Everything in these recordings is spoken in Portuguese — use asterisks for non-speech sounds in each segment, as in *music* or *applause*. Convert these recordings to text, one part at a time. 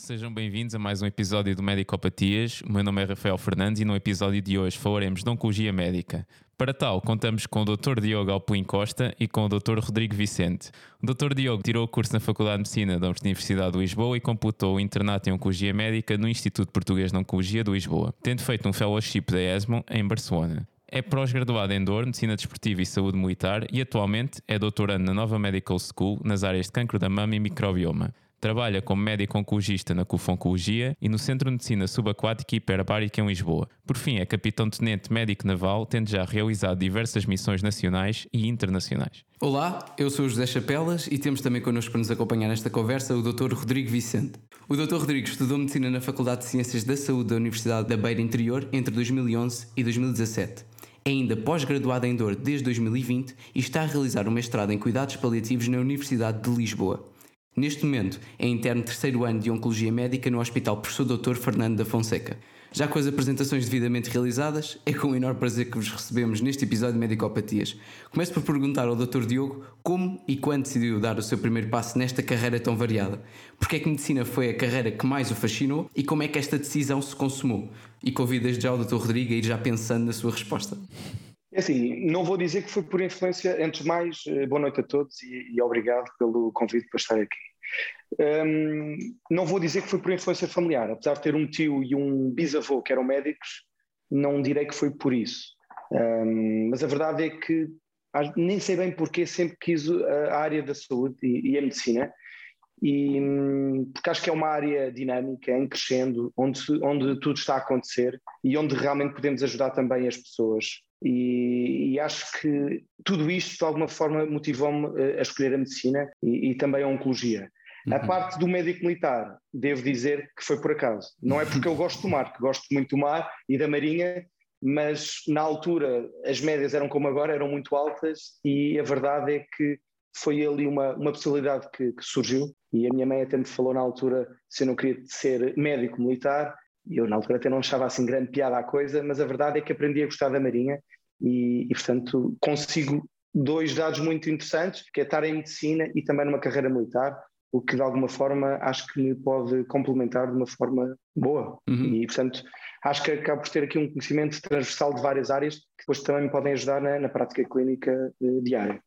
Sejam bem-vindos a mais um episódio do Medicopatias. O meu nome é Rafael Fernandes e no episódio de hoje falaremos de Oncologia Médica. Para tal, contamos com o Dr. Diogo Alpuim Costa e com o Dr. Rodrigo Vicente. O Dr. Diogo tirou o curso na Faculdade de Medicina da Universidade de Lisboa e computou o internato em Oncologia Médica no Instituto Português de Oncologia de Lisboa, tendo feito um fellowship da ESMO em Barcelona. É pós-graduado em dor, medicina desportiva e saúde militar e atualmente é doutorando na Nova Medical School nas áreas de cancro da mama e microbioma. Trabalha como médico oncologista na CUF Oncologia e no Centro de Medicina Subaquática e Hiperbárica em Lisboa. Por fim, é capitão-tenente médico naval, tendo já realizado diversas missões nacionais e internacionais. Olá, eu sou o José Chapelas e temos também connosco para nos acompanhar nesta conversa o Dr. Rodrigo Vicente. O Dr. Rodrigo estudou Medicina na Faculdade de Ciências da Saúde da Universidade da Beira Interior entre 2011 e 2017. É ainda pós-graduado em dor desde 2020 e está a realizar um mestrado em cuidados paliativos na Universidade de Lisboa. Neste momento, é interno terceiro ano de Oncologia Médica no Hospital Professor Dr. Fernando da Fonseca. Já com as apresentações devidamente realizadas, é com enorme prazer que vos recebemos neste episódio de Medicopatias. Começo por perguntar ao Dr. Diogo como e quando decidiu dar o seu primeiro passo nesta carreira tão variada. Porque é que medicina foi a carreira que mais o fascinou e como é que esta decisão se consumou? E convido desde já o Dr. Rodrigo a ir já pensando na sua resposta. É assim, não vou dizer que foi por influência, antes de mais, eh, boa noite a todos e, e obrigado pelo convite para estar aqui. Um, não vou dizer que foi por influência familiar, apesar de ter um tio e um bisavô que eram médicos, não direi que foi por isso. Um, mas a verdade é que nem sei bem porque sempre quis a área da saúde e, e a medicina, e, hum, porque acho que é uma área dinâmica, em crescendo, onde, onde tudo está a acontecer e onde realmente podemos ajudar também as pessoas. E, e, acho que tudo isto de alguma forma motivou-me eh, a escolher a medicina e, e também a oncologia. Uhum. A parte do médico militar, devo dizer que foi por acaso. Não é porque eu gosto do mar, que gosto muito do mar e da marinha, mas na altura as médias eram como agora, eram muito altas e a verdade é que foi ali uma, uma possibilidade que, que surgiu e a minha mãe até me falou na altura se eu não queria ser médico militar e eu na altura até não achava assim grande piada a coisa, mas a verdade é que aprendi a gostar da Marinha e, e portanto consigo dois dados muito interessantes, que é estar em medicina e também numa carreira militar, o que de alguma forma acho que me pode complementar de uma forma boa. Uhum. E portanto acho que acabo por ter aqui um conhecimento transversal de várias áreas que depois também me podem ajudar na, na prática clínica eh, diária.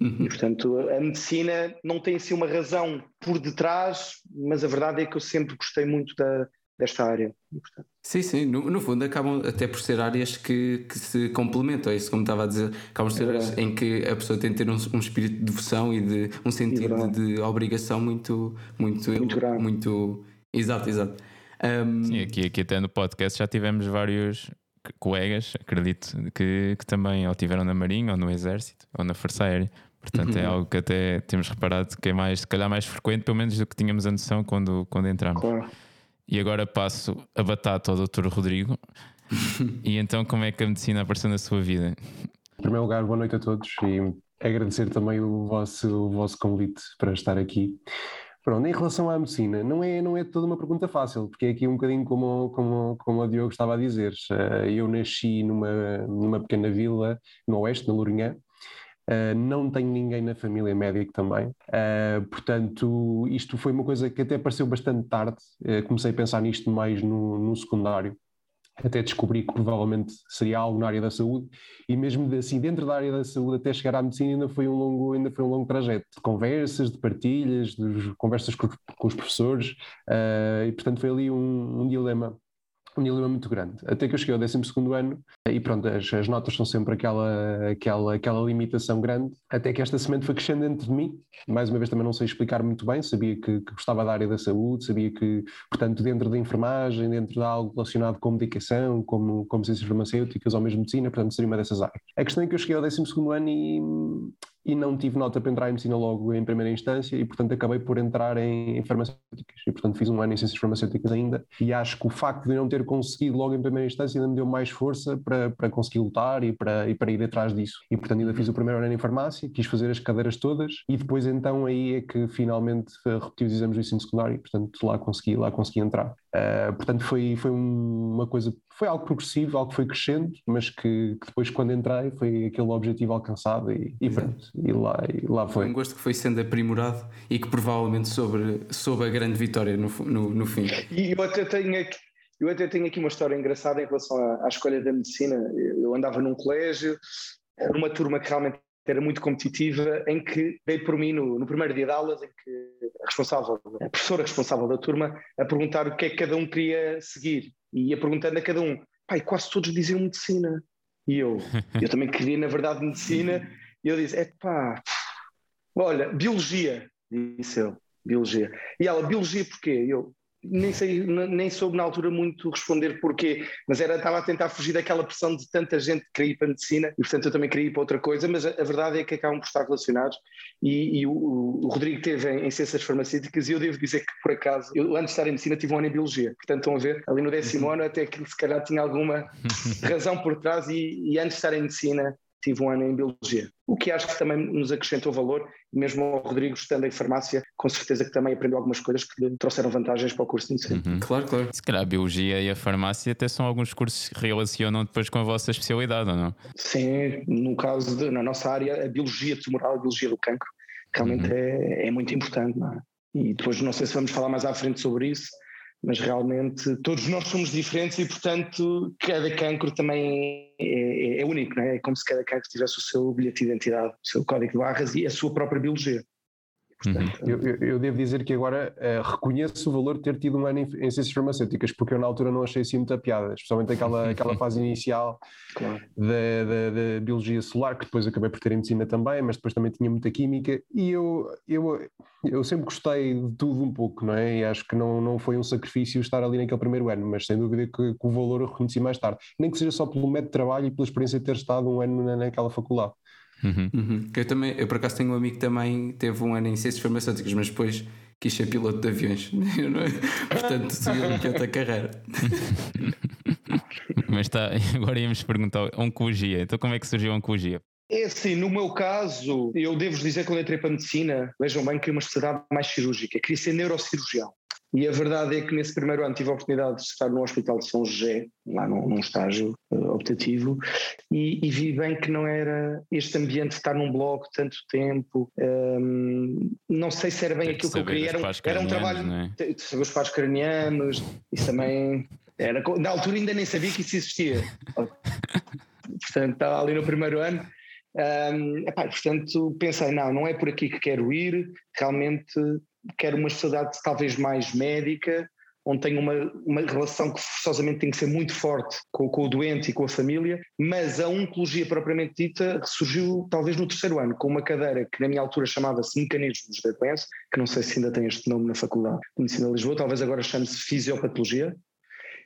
Uhum. E, portanto, a medicina não tem assim uma razão por detrás, mas a verdade é que eu sempre gostei muito da, desta área. Portanto... Sim, sim, no, no, fundo acabam até por ser áreas que, que se complementam, é isso como estava a dizer, acabam por ser é áreas em que a pessoa tem de ter um, um espírito de devoção e de um sentido é de, de, obrigação muito, muito, muito, grande. muito exato, exato. Um... Sim, aqui, aqui até no podcast já tivemos vários colegas, acredito, que, que também ou tiveram na Marinha ou no Exército ou na Força Aérea. Portanto, é uhum. é algo que até temos reparado que é mais, se calhar, mais frequente, pelo menos do que tínhamos a noção quando, quando entramos. Claro. E agora passo a batata ao Dr. Rodrigo. *laughs* e então, como é que a medicina apareceu na sua vida? Em primeiro lugar, boa noite a todos e agradecer também o vosso, o vosso convite para estar aqui. Pronto, em relação à medicina, não é, não é toda uma pergunta fácil, porque é aqui um bocadinho como, como, como o Diogo estava a dizer. Eh, eu nasci numa, numa pequena vila no oeste, na Lourinhã, Uh, não tenho ninguém na família médico também, uh, portanto, isto foi uma coisa que até apareceu bastante tarde. Uh, comecei a pensar nisto mais no, no, secundário, até descobri que provavelmente seria algo na área da saúde, e mesmo assim, dentro da área da saúde, até chegar à medicina, ainda foi um longo, ainda foi um longo trajeto. De conversas, de partilhas, de conversas com, com os professores, e portanto foi ali um, um dilema um dilema muito grande. Até que eu cheguei ao 12 ano e pronto, as, as, notas são sempre aquela, aquela, aquela limitação grande. Até que esta semente foi crescendo dentro de mim. Mais uma vez também não sei explicar muito bem, sabia que, que gostava da área da saúde, sabia que, portanto, dentro da enfermagem, dentro de algo relacionado com medicação, como, como ciências farmacêuticas ou mesmo medicina, portanto, seria uma dessas áreas. A questão é que eu cheguei ao 12 ano e e não tive nota para entrar em medicina logo em primeira instância e portanto acabei por entrar em, em, farmacêuticas. E portanto fiz um ano em ciências farmacêuticas ainda. E acho que o facto de não ter conseguido logo em primeira instância ainda me deu mais força para, para conseguir lutar e para, e para ir atrás disso. E portanto ainda fiz o primeiro ano em farmácia, quis fazer as cadeiras todas e depois então aí é que finalmente repeti os exames do ensino secundário e portanto lá consegui, lá consegui entrar. Uh, portanto foi, foi uma coisa, foi algo progressivo, algo que foi crescendo, mas que, que depois quando entrei foi aquele objetivo alcançado e, e pronto e lá, e lá foi. Um gosto que foi sendo aprimorado e que provavelmente sobre, soube a grande vitória no, no, no fim. E eu até tenho aqui. Eu até tenho aqui uma história engraçada em relação à, à escolha da medicina. Eu andava num colégio, numa turma que realmente era muito competitiva, em que dei por mim no, no, primeiro dia de aulas, em que a responsável, a professora responsável da turma, a perguntar o que é que cada um queria seguir. E ia perguntando a cada um, pai, quase todos diziam medicina. E eu, *laughs* eu também queria, na verdade, medicina. E eu disse, é pá, olha, biologia, disse eu, biologia. E ela, biologia porquê? Eu, nem sei, nem soube na altura muito responder porquê, mas era, estava a tentar fugir daquela pressão de tanta gente que queria ir para a medicina e portanto eu também queria ir para outra coisa, mas a, a verdade é que acabam por estar relacionados e, e o, o, Rodrigo teve em, em, ciências farmacêuticas e eu devo dizer que por acaso, eu antes de estar em medicina tive um ano em biologia, portanto estão a ver, ali no décimo uhum. ano até que se calhar tinha alguma *laughs* razão por trás e, e antes de estar em medicina tive um ano em Biologia. O que acho que também nos acrescentou valor, mesmo ao Rodrigo estando em farmácia, com certeza que também aprendeu algumas coisas que lhe trouxeram vantagens para o curso de. Uhum. Claro, claro. Se calhar a Biologia e a farmácia até são alguns cursos que relacionam depois com a vossa especialidade, ou não? Sim, no caso, de, na nossa área, a Biologia tumoral, a Biologia do cancro, realmente uhum. é, é muito importante, não é? E depois não sei se vamos falar mais à frente sobre isso, mas realmente todos nós somos diferentes e, portanto, cada cancro também é, é, é único, não é? É como se cada cancro tivesse o seu bilhete de identidade, o seu código de barras e a sua própria biologia. Portanto, eu, eu, eu, devo dizer que agora uh, reconheço o valor de ter tido um ano em, em, ciências farmacêuticas, porque eu na altura não achei assim muita piada, especialmente aquela, *laughs* aquela fase inicial claro. da, da, da, biologia solar, que depois acabei por ter em medicina também, mas depois também tinha muita química, e eu, eu, eu sempre gostei de tudo um pouco, não é? E acho que não, não foi um sacrifício estar ali naquele primeiro ano, mas sem dúvida que, que o valor eu reconheci mais tarde, nem que seja só pelo método de trabalho e pela experiência de ter estado um ano na, naquela faculdade. Uhum. Uhum. Eu também, eu por acaso tenho um amigo que também teve um ano em ciências farmacêuticas, mas depois quis ser piloto de aviões. *laughs* É? Portanto, seguiu aqui outra carreira. *laughs* mas está, *laughs* agora íamos perguntar oncologia. Então, como é que surgiu a oncologia? É assim, no meu caso, eu devo dizer que quando entrei para a medicina, vejam bem, queria uma especialidade mais cirúrgica, queria ser neurocirurgião. E a verdade é que nesse primeiro ano tive a oportunidade de estar no Hospital de São José, lá num, num estágio uh, optativo, e, e, vi bem que não era este ambiente de estar num bloco tanto tempo. Um, não sei se era bem aquilo que eu queria. Era, era um trabalho é? de saber os pares cranianos, isso também. Era, na altura ainda nem sabia que isso existia. *laughs* Portanto, estava ali no primeiro ano. Um, epá, portanto, pensei, não, não é por aqui que quero ir, realmente quero uma sociedade talvez mais médica, onde tenho uma, uma relação que forçosamente tem que ser muito forte com, com, o doente e com a família, mas a oncologia propriamente dita surgiu talvez no terceiro ano, com uma cadeira que na minha altura chamava-se Mecanismos da Doença, que não sei se ainda tem este nome na Faculdade de Medicina de Lisboa, talvez agora chame-se Fisiopatologia,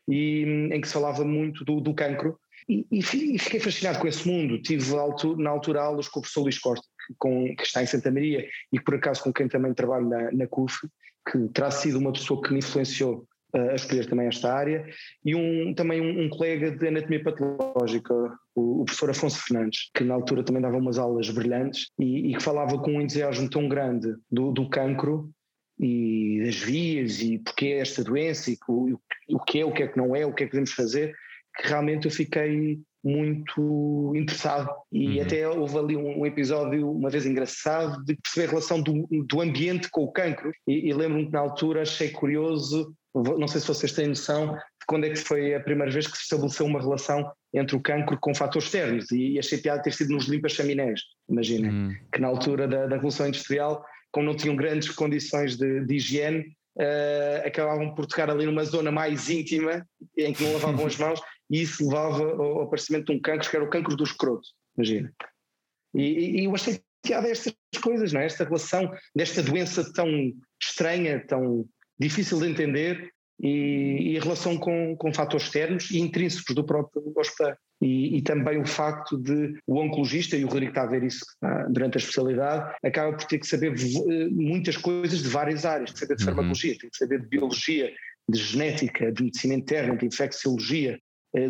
e em que se falava muito do, do cancro, e, e, fiquei fascinado com esse mundo. Tive na altura aulas com o professor Luís Costa, com, que está em Santa Maria e por acaso com quem também trabalho na, na CUF, que terá sido uma pessoa que me influenciou uh, a escolher também esta área, e um, também um, um colega de anatomia patológica, o, o, professor Afonso Fernandes, que na altura também dava umas aulas brilhantes e, e que falava com um entusiasmo tão grande do, do cancro e das vias e porque é esta doença e o, o que é, o que é que não é, o que é que devemos fazer, que realmente eu fiquei muito interessado e uhum. até houve ali um, episódio uma vez engraçado de perceber a relação do, do ambiente com o cancro e, e lembro-me que na altura achei curioso, não sei se vocês têm noção de quando é que foi a primeira vez que se estabeleceu uma relação entre o cancro com fatores externos e achei piada ter sido nos limpas chaminés, imaginem, uhum. que na altura da, da Revolução Industrial, como não tinham grandes condições de, de higiene, uh, acabavam por tocar ali numa zona mais íntima em que não lavavam as *laughs* mãos e isso levava ao aparecimento de um cancro que era o cancro do escroto, imagina. E, e eu achei piada estas coisas, não é? Esta relação desta doença tão estranha, tão difícil de entender e, e a relação com, com fatores externos e intrínsecos do próprio hospital. E, e, também o facto de o oncologista, e o Rodrigo está a ver isso ah, durante a especialidade, acaba por ter que saber eh, muitas coisas de várias áreas, tem que saber de uhum. farmacologia, tem que saber de biologia, de genética, de medicina interna, de infecciologia,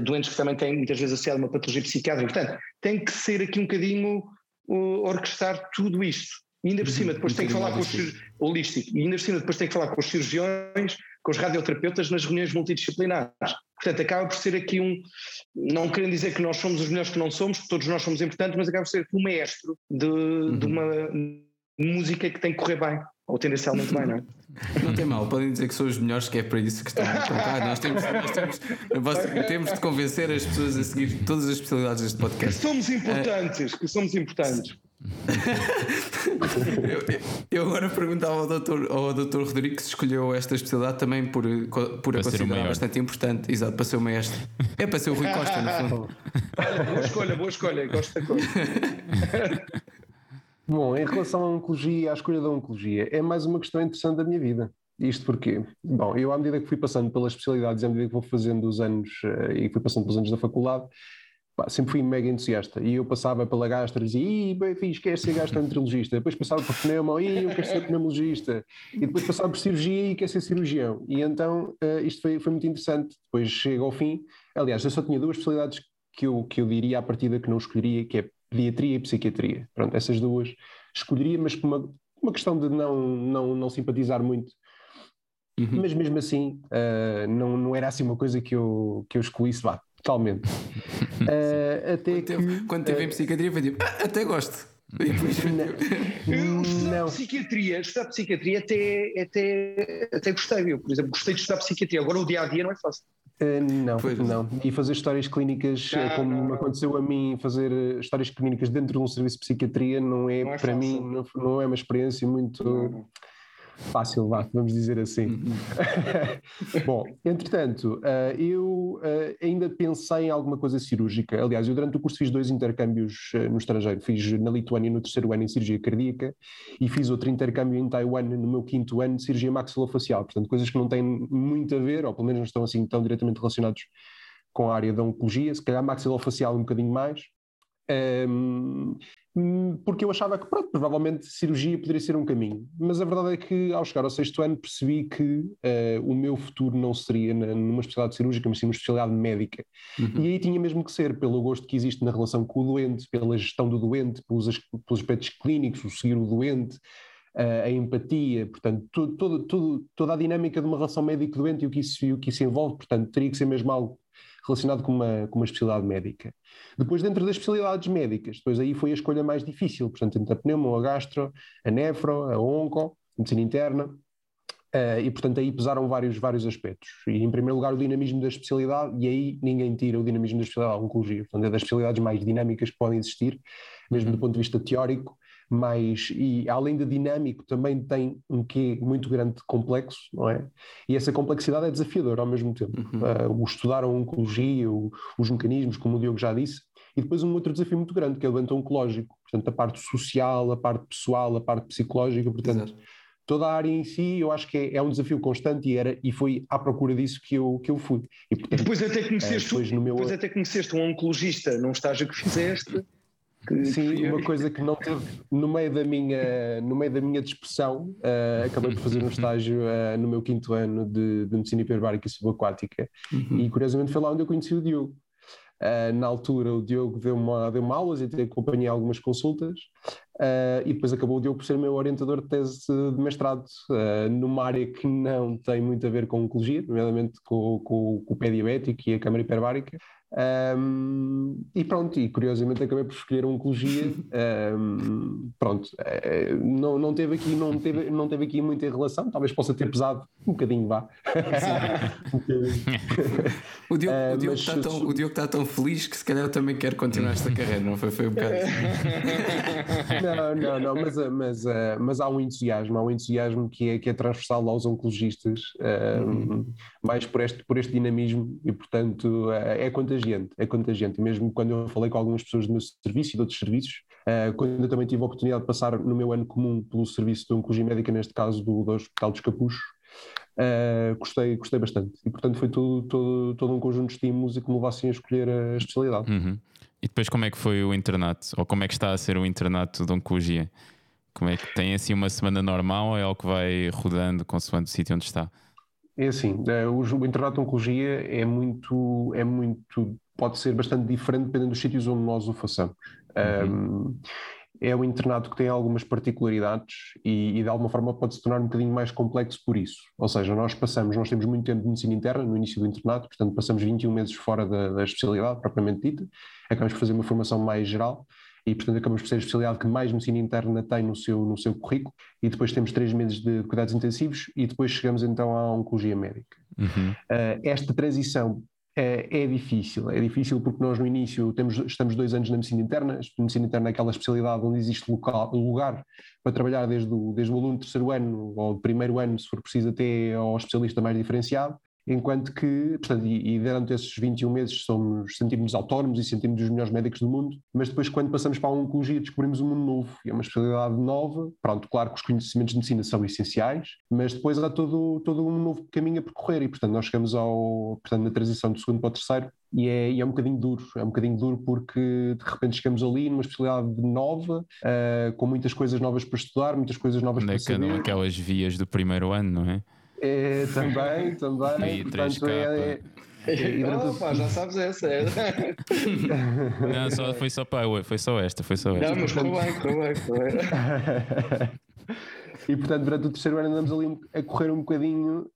doentes que também têm muitas vezes associado uma patologia psiquiátrica. Portanto, tem que ser aqui um bocadinho uh, orquestrar tudo isto. E ainda por cima, depois um tem que falar com os holístico, e ainda por cima, depois tem que falar com os cirurgiões, com os radioterapeutas nas reuniões multidisciplinares. Portanto, acaba por ser aqui um, não querendo dizer que nós somos os melhores que não somos, que todos nós somos importantes, mas acaba por ser um maestro de, uhum. de uma música que tem que correr bem, ou tendencialmente bem, não é? *laughs* Não tem mal, podem dizer que são os melhores, que é para isso que estão cá. Nós temos, nós temos, nós temos de convencer as pessoas a seguir todas as especialidades deste podcast. Que somos importantes, que somos importantes. *laughs* eu, eu, agora perguntava ao doutor, ao doutor Rodrigo se escolheu esta especialidade também por, por a considerar bastante importante. Exato, para ser o maestro. É para ser o Rui Costa, no fundo. Olha, boa escolha, boa escolha, gosto da coisa. *laughs* Bom, em relação à oncologia, à escolha da oncologia, é mais uma questão interessante da minha vida. Isto porque, bom, eu à medida que fui passando pelas especialidades, à medida que vou fazendo os anos uh, e fui passando pelos anos da faculdade, pá, sempre fui mega entusiasta. E eu passava pela gastro e dizia, ih, bem fixe, queres ser gastroenterologista? Depois passava por pneuma, ih, eu quero ser pneumologista. E depois passava por cirurgia e quero ser cirurgião. E então uh, isto foi, foi muito interessante. Depois chega ao fim. Aliás, eu só tinha duas especialidades que eu, que eu diria à partida que não escolheria, que é pediatria e psiquiatria. Pronto, essas duas escolheria, mas por uma, uma questão de não, não, não simpatizar muito. Uhum. Mas mesmo assim, uh, não, não era assim uma coisa que eu, que eu escolhisse, vá, totalmente. *laughs* uh, até quando, que, teve, quando teve uh, em psiquiatria, foi tipo, ah, até gosto. Não, estudar psiquiatria, estudar psiquiatria até, até, até gostei, eu, por exemplo, gostei de estudar psiquiatria, agora o dia a dia não é fácil. Uh, não, pois. não. E fazer histórias clínicas, não, como não, aconteceu a mim, fazer histórias clínicas dentro de um serviço de psiquiatria não é, é para fácil. mim, não, não, é uma experiência muito fácil, vá, vamos dizer assim. Uhum. *laughs* Bom, entretanto, uh, eu uh, ainda pensei em alguma coisa cirúrgica. Aliás, eu durante o curso fiz dois intercâmbios uh, no estrangeiro. Fiz na Lituânia no terceiro ano em cirurgia cardíaca e fiz outro intercâmbio em Taiwan no meu quinto ano de cirurgia maxilofacial. Portanto, coisas que não têm muito a ver, ou pelo menos não estão assim tão diretamente relacionados com a área da oncologia. Se calhar maxilofacial um bocadinho mais. Um, Hum, porque eu achava que, pronto, provavelmente cirurgia poderia ser um caminho. Mas a verdade é que, ao chegar ao sexto ano, percebi que uh, o meu futuro não seria na, numa especialidade cirúrgica, mas sim numa especialidade médica. Uhum. E aí tinha mesmo que ser pelo gosto que existe na relação com o doente, pela gestão do doente, pelos, pelos aspectos clínicos, o seguir o doente. Uh, a empatia, portanto, toda a dinâmica de uma relação médico-doente e o que isso, o que isso envolve, portanto, teria que ser mesmo algo relacionado com uma, com uma especialidade médica. Depois, dentro das especialidades médicas, depois aí foi a escolha mais difícil, portanto, entre a pneumo, a gastro, a nefro, a onco, a medicina interna, uh, e portanto aí pesaram vários, vários aspectos. E em primeiro lugar o dinamismo da especialidade, e aí ninguém tira o dinamismo da especialidade da oncologia, portanto é das especialidades mais dinâmicas que podem existir, mesmo do uhum. ponto de vista teórico, mais e além de dinâmico também tem um quê muito grande de complexo, não é? E essa complexidade é desafiadora ao mesmo tempo. Uhum. Uh, o estudar a oncologia, o, os mecanismos, como o Diogo já disse, e depois um outro desafio muito grande, que é o oncológico, portanto a parte social, a parte pessoal, a parte psicológica, portanto Exato. toda a área em si eu acho que é, é, um desafio constante e, era, e foi à procura disso que eu, que eu fui. E, portanto, depois até conheceste, é, depois, meu... depois até conheceste um oncologista num estágio que fizeste que Sim, uma coisa que não teve no meio da minha, no meio da minha dispersão, uh, acabei por fazer um estágio uh, no meu quinto ano de, de medicina hiperbárica e subaquática uhum. e curiosamente foi lá onde eu conheci o Diogo. Uh, na altura o Diogo deu-me deu aulas e acompanhei algumas consultas e depois acabou o Diogo por ser meu orientador de tese de mestrado numa área que não tem muito a ver com oncologia, nomeadamente com, com, com o pé diabético e a câmara hiperbárica, um, e pronto, e curiosamente acabei por escolher a oncologia. *laughs* Um, pronto, uh, não, não, teve aqui, não, teve, não teve aqui muita relação, talvez possa ter pesado um bocadinho, vá. *laughs* *laughs* o Diogo, uh, o, Diogo está tão, o Diogo está tão feliz que se calhar também quer continuar esta carreira, não foi? Foi um bocado. não, não, não, mas, mas, uh, mas há um entusiasmo, há um entusiasmo que é, que é transversal aos oncologistas, uhum. mais por este, por este dinamismo e, portanto, é contagiante contagiante, é contagiante. Mesmo quando eu falei com algumas pessoas do meu serviço e de outros serviços, uh, quando eu também tive a oportunidade de passar no meu ano comum pelo serviço de oncologia médica, neste caso do, do Hospital dos Capuchos, uh, gostei, gostei bastante. E portanto foi todo, todo, todo um conjunto de estímulos e que me levassem a escolher a especialidade. Uhum. E depois como é que foi o internato? Ou como é que está a ser o internato de oncologia? Como é que tem assim uma semana normal ou é algo que vai rodando consoante o sítio onde está? É assim, eh, o, o internato de oncologia é muito, é muito, pode ser bastante diferente dependendo dos sítios onde nós o façamos. Uhum. Um, é um internato que tem algumas particularidades e, e, de alguma forma pode se tornar um bocadinho mais complexo por isso. Ou seja, nós passamos, nós temos muito tempo de medicina interna no início do internato, portanto passamos 21 meses fora da, da especialidade propriamente dita, acabamos por fazer uma formação mais geral e portanto acabamos por ser a especialidade que mais medicina interna tem no seu, no seu currículo e depois temos três meses de cuidados intensivos e depois chegamos então à oncologia médica. Uhum. Uh, esta transição é, é, difícil, é difícil porque nós no início temos, estamos dois anos na medicina interna, a medicina interna é aquela especialidade onde existe local, lugar para trabalhar desde o, desde o aluno de terceiro ano ou primeiro ano, se for preciso até ao especialista mais diferenciado, enquanto que, portanto, e, e durante esses 21 meses somos, sentimos autónomos e sentimos os melhores médicos do mundo, mas depois quando passamos para a oncologia descobrimos um mundo novo, e é uma especialidade nova, pronto, claro que os conhecimentos de medicina são essenciais, mas depois há todo, todo um novo caminho a percorrer e, portanto, nós chegamos ao, portanto, na transição do segundo para o terceiro e é, e é um bocadinho duro, é um bocadinho duro porque de repente chegamos ali numa especialidade nova, uh, com muitas coisas novas para estudar, muitas coisas novas para é que andam aquelas vias do primeiro ano, não é? É, também, *laughs* também. E portanto, é, é, é Opa, já sabes essa. É. *laughs* Não, só, foi, só, pá, foi só esta, foi só esta. Não, mas correu bem, correu bem. *laughs* E portanto, durante o terceiro ano andamos ali a correr um bocadinho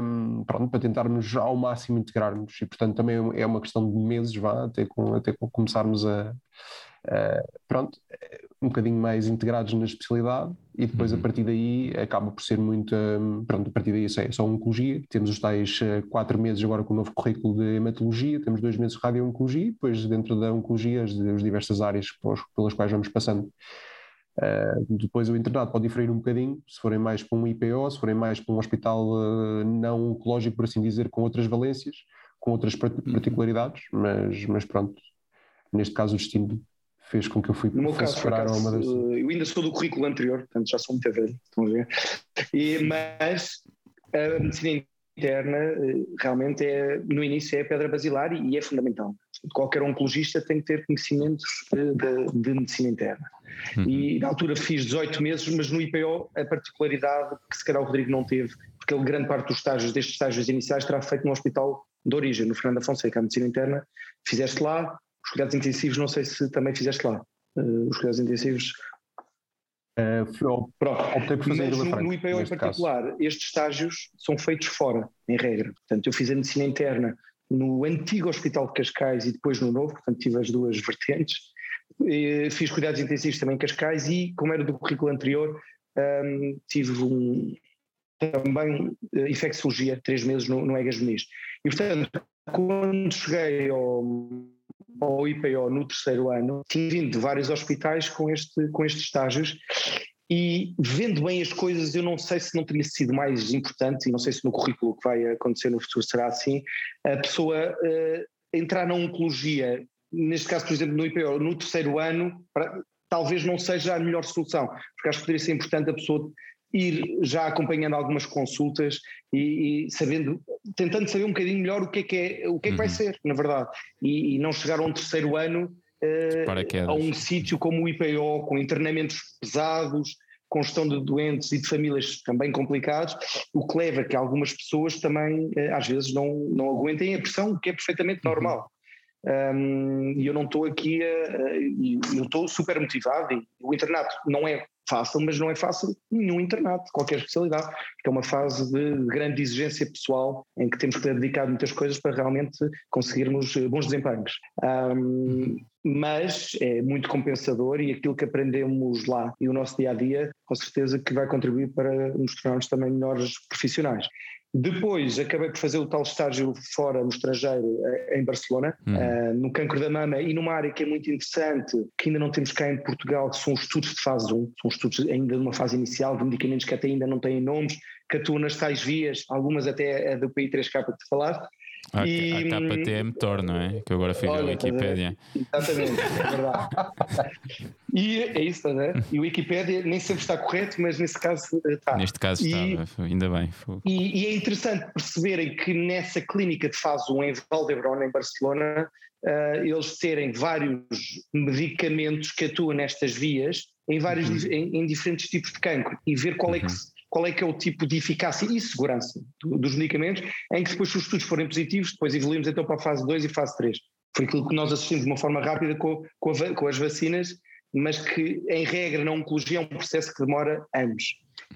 um, pronto, para tentarmos ao máximo integrarmos. E portanto também é uma questão de meses, vá, até, com, até com começarmos a, a, pronto, um bocadinho mais integrados na especialidade e depois uhum. a partir daí acaba por ser muito, um, pronto, a partir daí é só oncologia. Temos os tais uh, quatro meses agora com o novo currículo de hematologia, temos dois meses de radio-oncologia, depois dentro da oncologia as, as diversas áreas pelas quais vamos passando. Uh, depois o internato pode diferir um bocadinho, se forem mais para um IPO, se forem mais para um hospital uh, não oncológico, por assim dizer, com outras valências, com outras uhum. particularidades, mas, mas pronto, neste caso o destino fez com que eu fui no meu caso, caso uma das... Eh, eu ainda sou do currículo anterior, portanto já sou muito velho, estão a ver, e, mas a medicina interna realmente é, no início é a pedra basilar e, é fundamental. Qualquer oncologista tem que ter conhecimentos de, de medicina interna. Uhum. E na altura fiz 18 meses, mas no IPO a particularidade que se calhar o Rodrigo não teve, porque ele grande parte dos estágios, destes estágios iniciais, terá feito no hospital de origem, no Fernando Fonseca, a medicina interna, fizeste lá, os cuidados intensivos não sei se também fizeste lá, uh, os cuidados intensivos... Uh, Pronto, mas no, no IPO em particular, caso. estes estágios são feitos fora, em regra. Portanto, eu fiz a medicina interna no antigo Hospital de Cascais e depois no novo, portanto tive as duas *laughs* vertentes, fiz cuidados intensivos também em Cascais e, como era do currículo anterior, um, tive um, também uh, infecciologia, três meses no, no Egas Muniz. E, portanto, quando cheguei ao, ao IPO no terceiro ano, vindo de vários hospitais com, este, com estes estágios. E vendo bem as coisas, eu não sei se não teria sido mais importante, e não sei se no currículo que vai acontecer no futuro será assim, a pessoa uh, entrar na oncologia neste caso, por exemplo, no IPO, no terceiro ano, para, talvez não seja a melhor solução, porque acho que poderia ser importante a pessoa ir já acompanhando algumas consultas e, e, sabendo, tentando saber um bocadinho melhor o que é que, é, o que, é que vai uhum. ser, na verdade, e, e, não chegar a um terceiro ano uh, a um sítio como o IPO, com internamentos pesados, com gestão de doentes e de famílias também complicados, o que leva a que algumas pessoas também uh, às vezes não, não aguentem a pressão, o que é perfeitamente uhum. normal. Um, e eu não estou aqui a, eu estou super motivado e o internato não é fácil, mas não é fácil nenhum internato, qualquer especialidade, porque é uma fase de grande exigência pessoal em que temos que dedicar muitas coisas para realmente conseguirmos eh, bons desempenhos. Um, mas é muito compensador e aquilo que aprendemos lá e o nosso dia a dia, com certeza que vai contribuir para nos tornarmos também melhores profissionais. Depois acabei por fazer o tal estágio fora, no estrangeiro, eh, em Barcelona, uhum. uh, no cancro da mama e numa área que é muito interessante, que ainda não temos cá em Portugal, que são os estudos de fase 1, são estudos ainda numa fase inicial, de medicamentos que até ainda não têm nomes, que atuam nas tais vias, algumas até a do PI3K que te falaste, a, e, a KT é motor, não é? Que agora fui olha, a Wikipédia. Exatamente, é verdade. *laughs* e é isso, não é? E o Wikipédia nem sempre está correto, mas nesse caso está. Neste caso e, está, ainda bem. E, e, é interessante perceberem que nessa clínica de fase 1 em Valdebrón, em Barcelona, uh, eles terem vários medicamentos que atuam nestas vias em, vários, uhum. em, em, diferentes tipos de cancro e ver qual é que uhum qual é que é o tipo de eficácia e segurança dos medicamentos, em que depois se os estudos forem positivos, depois evoluímos então para a fase 2 e fase 3. Foi aquilo que nós assistimos de uma forma rápida com, com, a, com as vacinas, mas que em regra na oncologia é um processo que demora anos.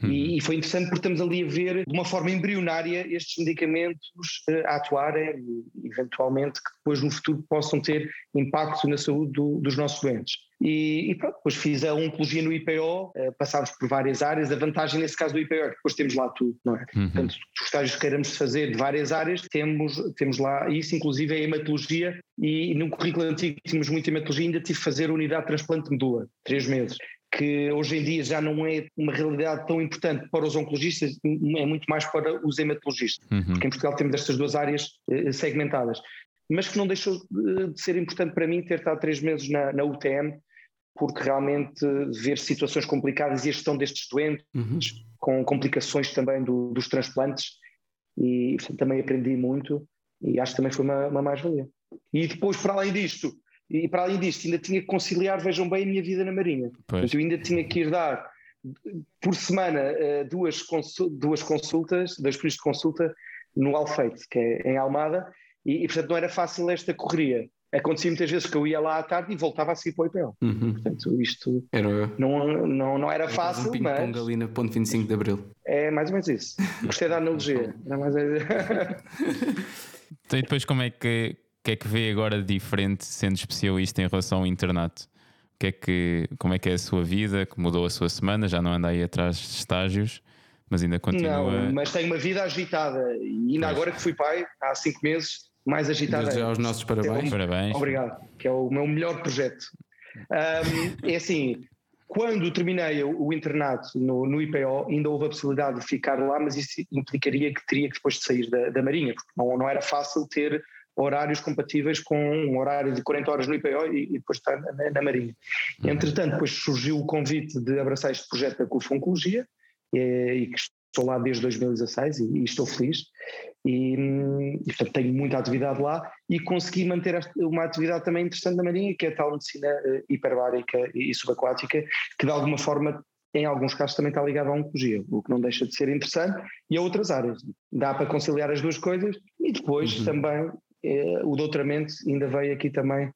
Uhum. E, e, foi interessante porque estamos ali a ver de uma forma embrionária estes medicamentos uh, a atuarem e eventualmente que depois no futuro possam ter impacto na saúde do, dos nossos doentes. E, e pronto, depois fiz a oncologia no IPO, uh, eh, passámos por várias áreas. A vantagem nesse caso do IPO é que depois temos lá tudo, não é? Uhum. Portanto, os estágios que queiramos fazer de várias áreas, temos, temos lá isso, inclusive a hematologia. E no currículo antigo tínhamos muita hematologia, ainda tive que fazer unidade de transplante de medula, três meses que hoje em dia já não é uma realidade tão importante para os oncologistas, é muito mais para os hematologistas, uhum. porque em Portugal temos estas duas áreas eh, segmentadas. Mas que não deixou de ser importante para mim ter estado três meses na, na UTM, porque realmente ver situações complicadas e a gestão destes doentes, uhum. com complicações também do, dos transplantes, e também aprendi muito e acho que também foi uma, uma mais-valia. E depois, para além disto, e para além disto, ainda tinha que conciliar, vejam bem, a minha vida na Marinha. Portanto, eu ainda tinha que ir dar por semana eh, duas, duas consultas, dois períodos de consulta no Alfeite, que é em Almada, e, e, portanto não era fácil esta correria. Acontecia muitas vezes que eu ia lá à tarde e voltava a seguir para o IPL. Uhum. Portanto, isto era, não, não, não era, era fácil, um mas... ali na ponto 25 de Abril. É mais ou menos isso. Gostei da analogia. *laughs* Era mais... então, e depois como é que que é que vê agora diferente sendo especialista em relação ao internato? Que é que, como é que é a sua vida? Que mudou a sua semana? Já não anda aí atrás de estágios, mas ainda continua. Não, mas tenho uma vida agitada e ainda agora que fui pai, há cinco meses, mais agitada. Desde já os nossos parabéns. Parabéns. Obrigado, que é o meu melhor projeto. Um, é assim, quando terminei o, internato no, no, IPO, ainda houve a possibilidade de ficar lá, mas isso implicaria que teria que depois de sair da, da Marinha, porque não, não era fácil ter horários compatíveis com um horário de 40 horas no IPO e, e depois estar na, na, Marinha. Entretanto, depois surgiu o convite de abraçar este projeto da CUF Oncologia e, e que estou lá desde 2016 e, e estou feliz e, e, portanto tenho muita atividade lá e consegui manter uma atividade também interessante na Marinha que é a tal medicina uh, hiperbárica e, e subaquática que de alguma forma em alguns casos também está ligado à oncologia, o que não deixa de ser interessante, e a outras áreas. Dá para conciliar as duas coisas e depois uhum. também eh, o doutoramento ainda veio aqui também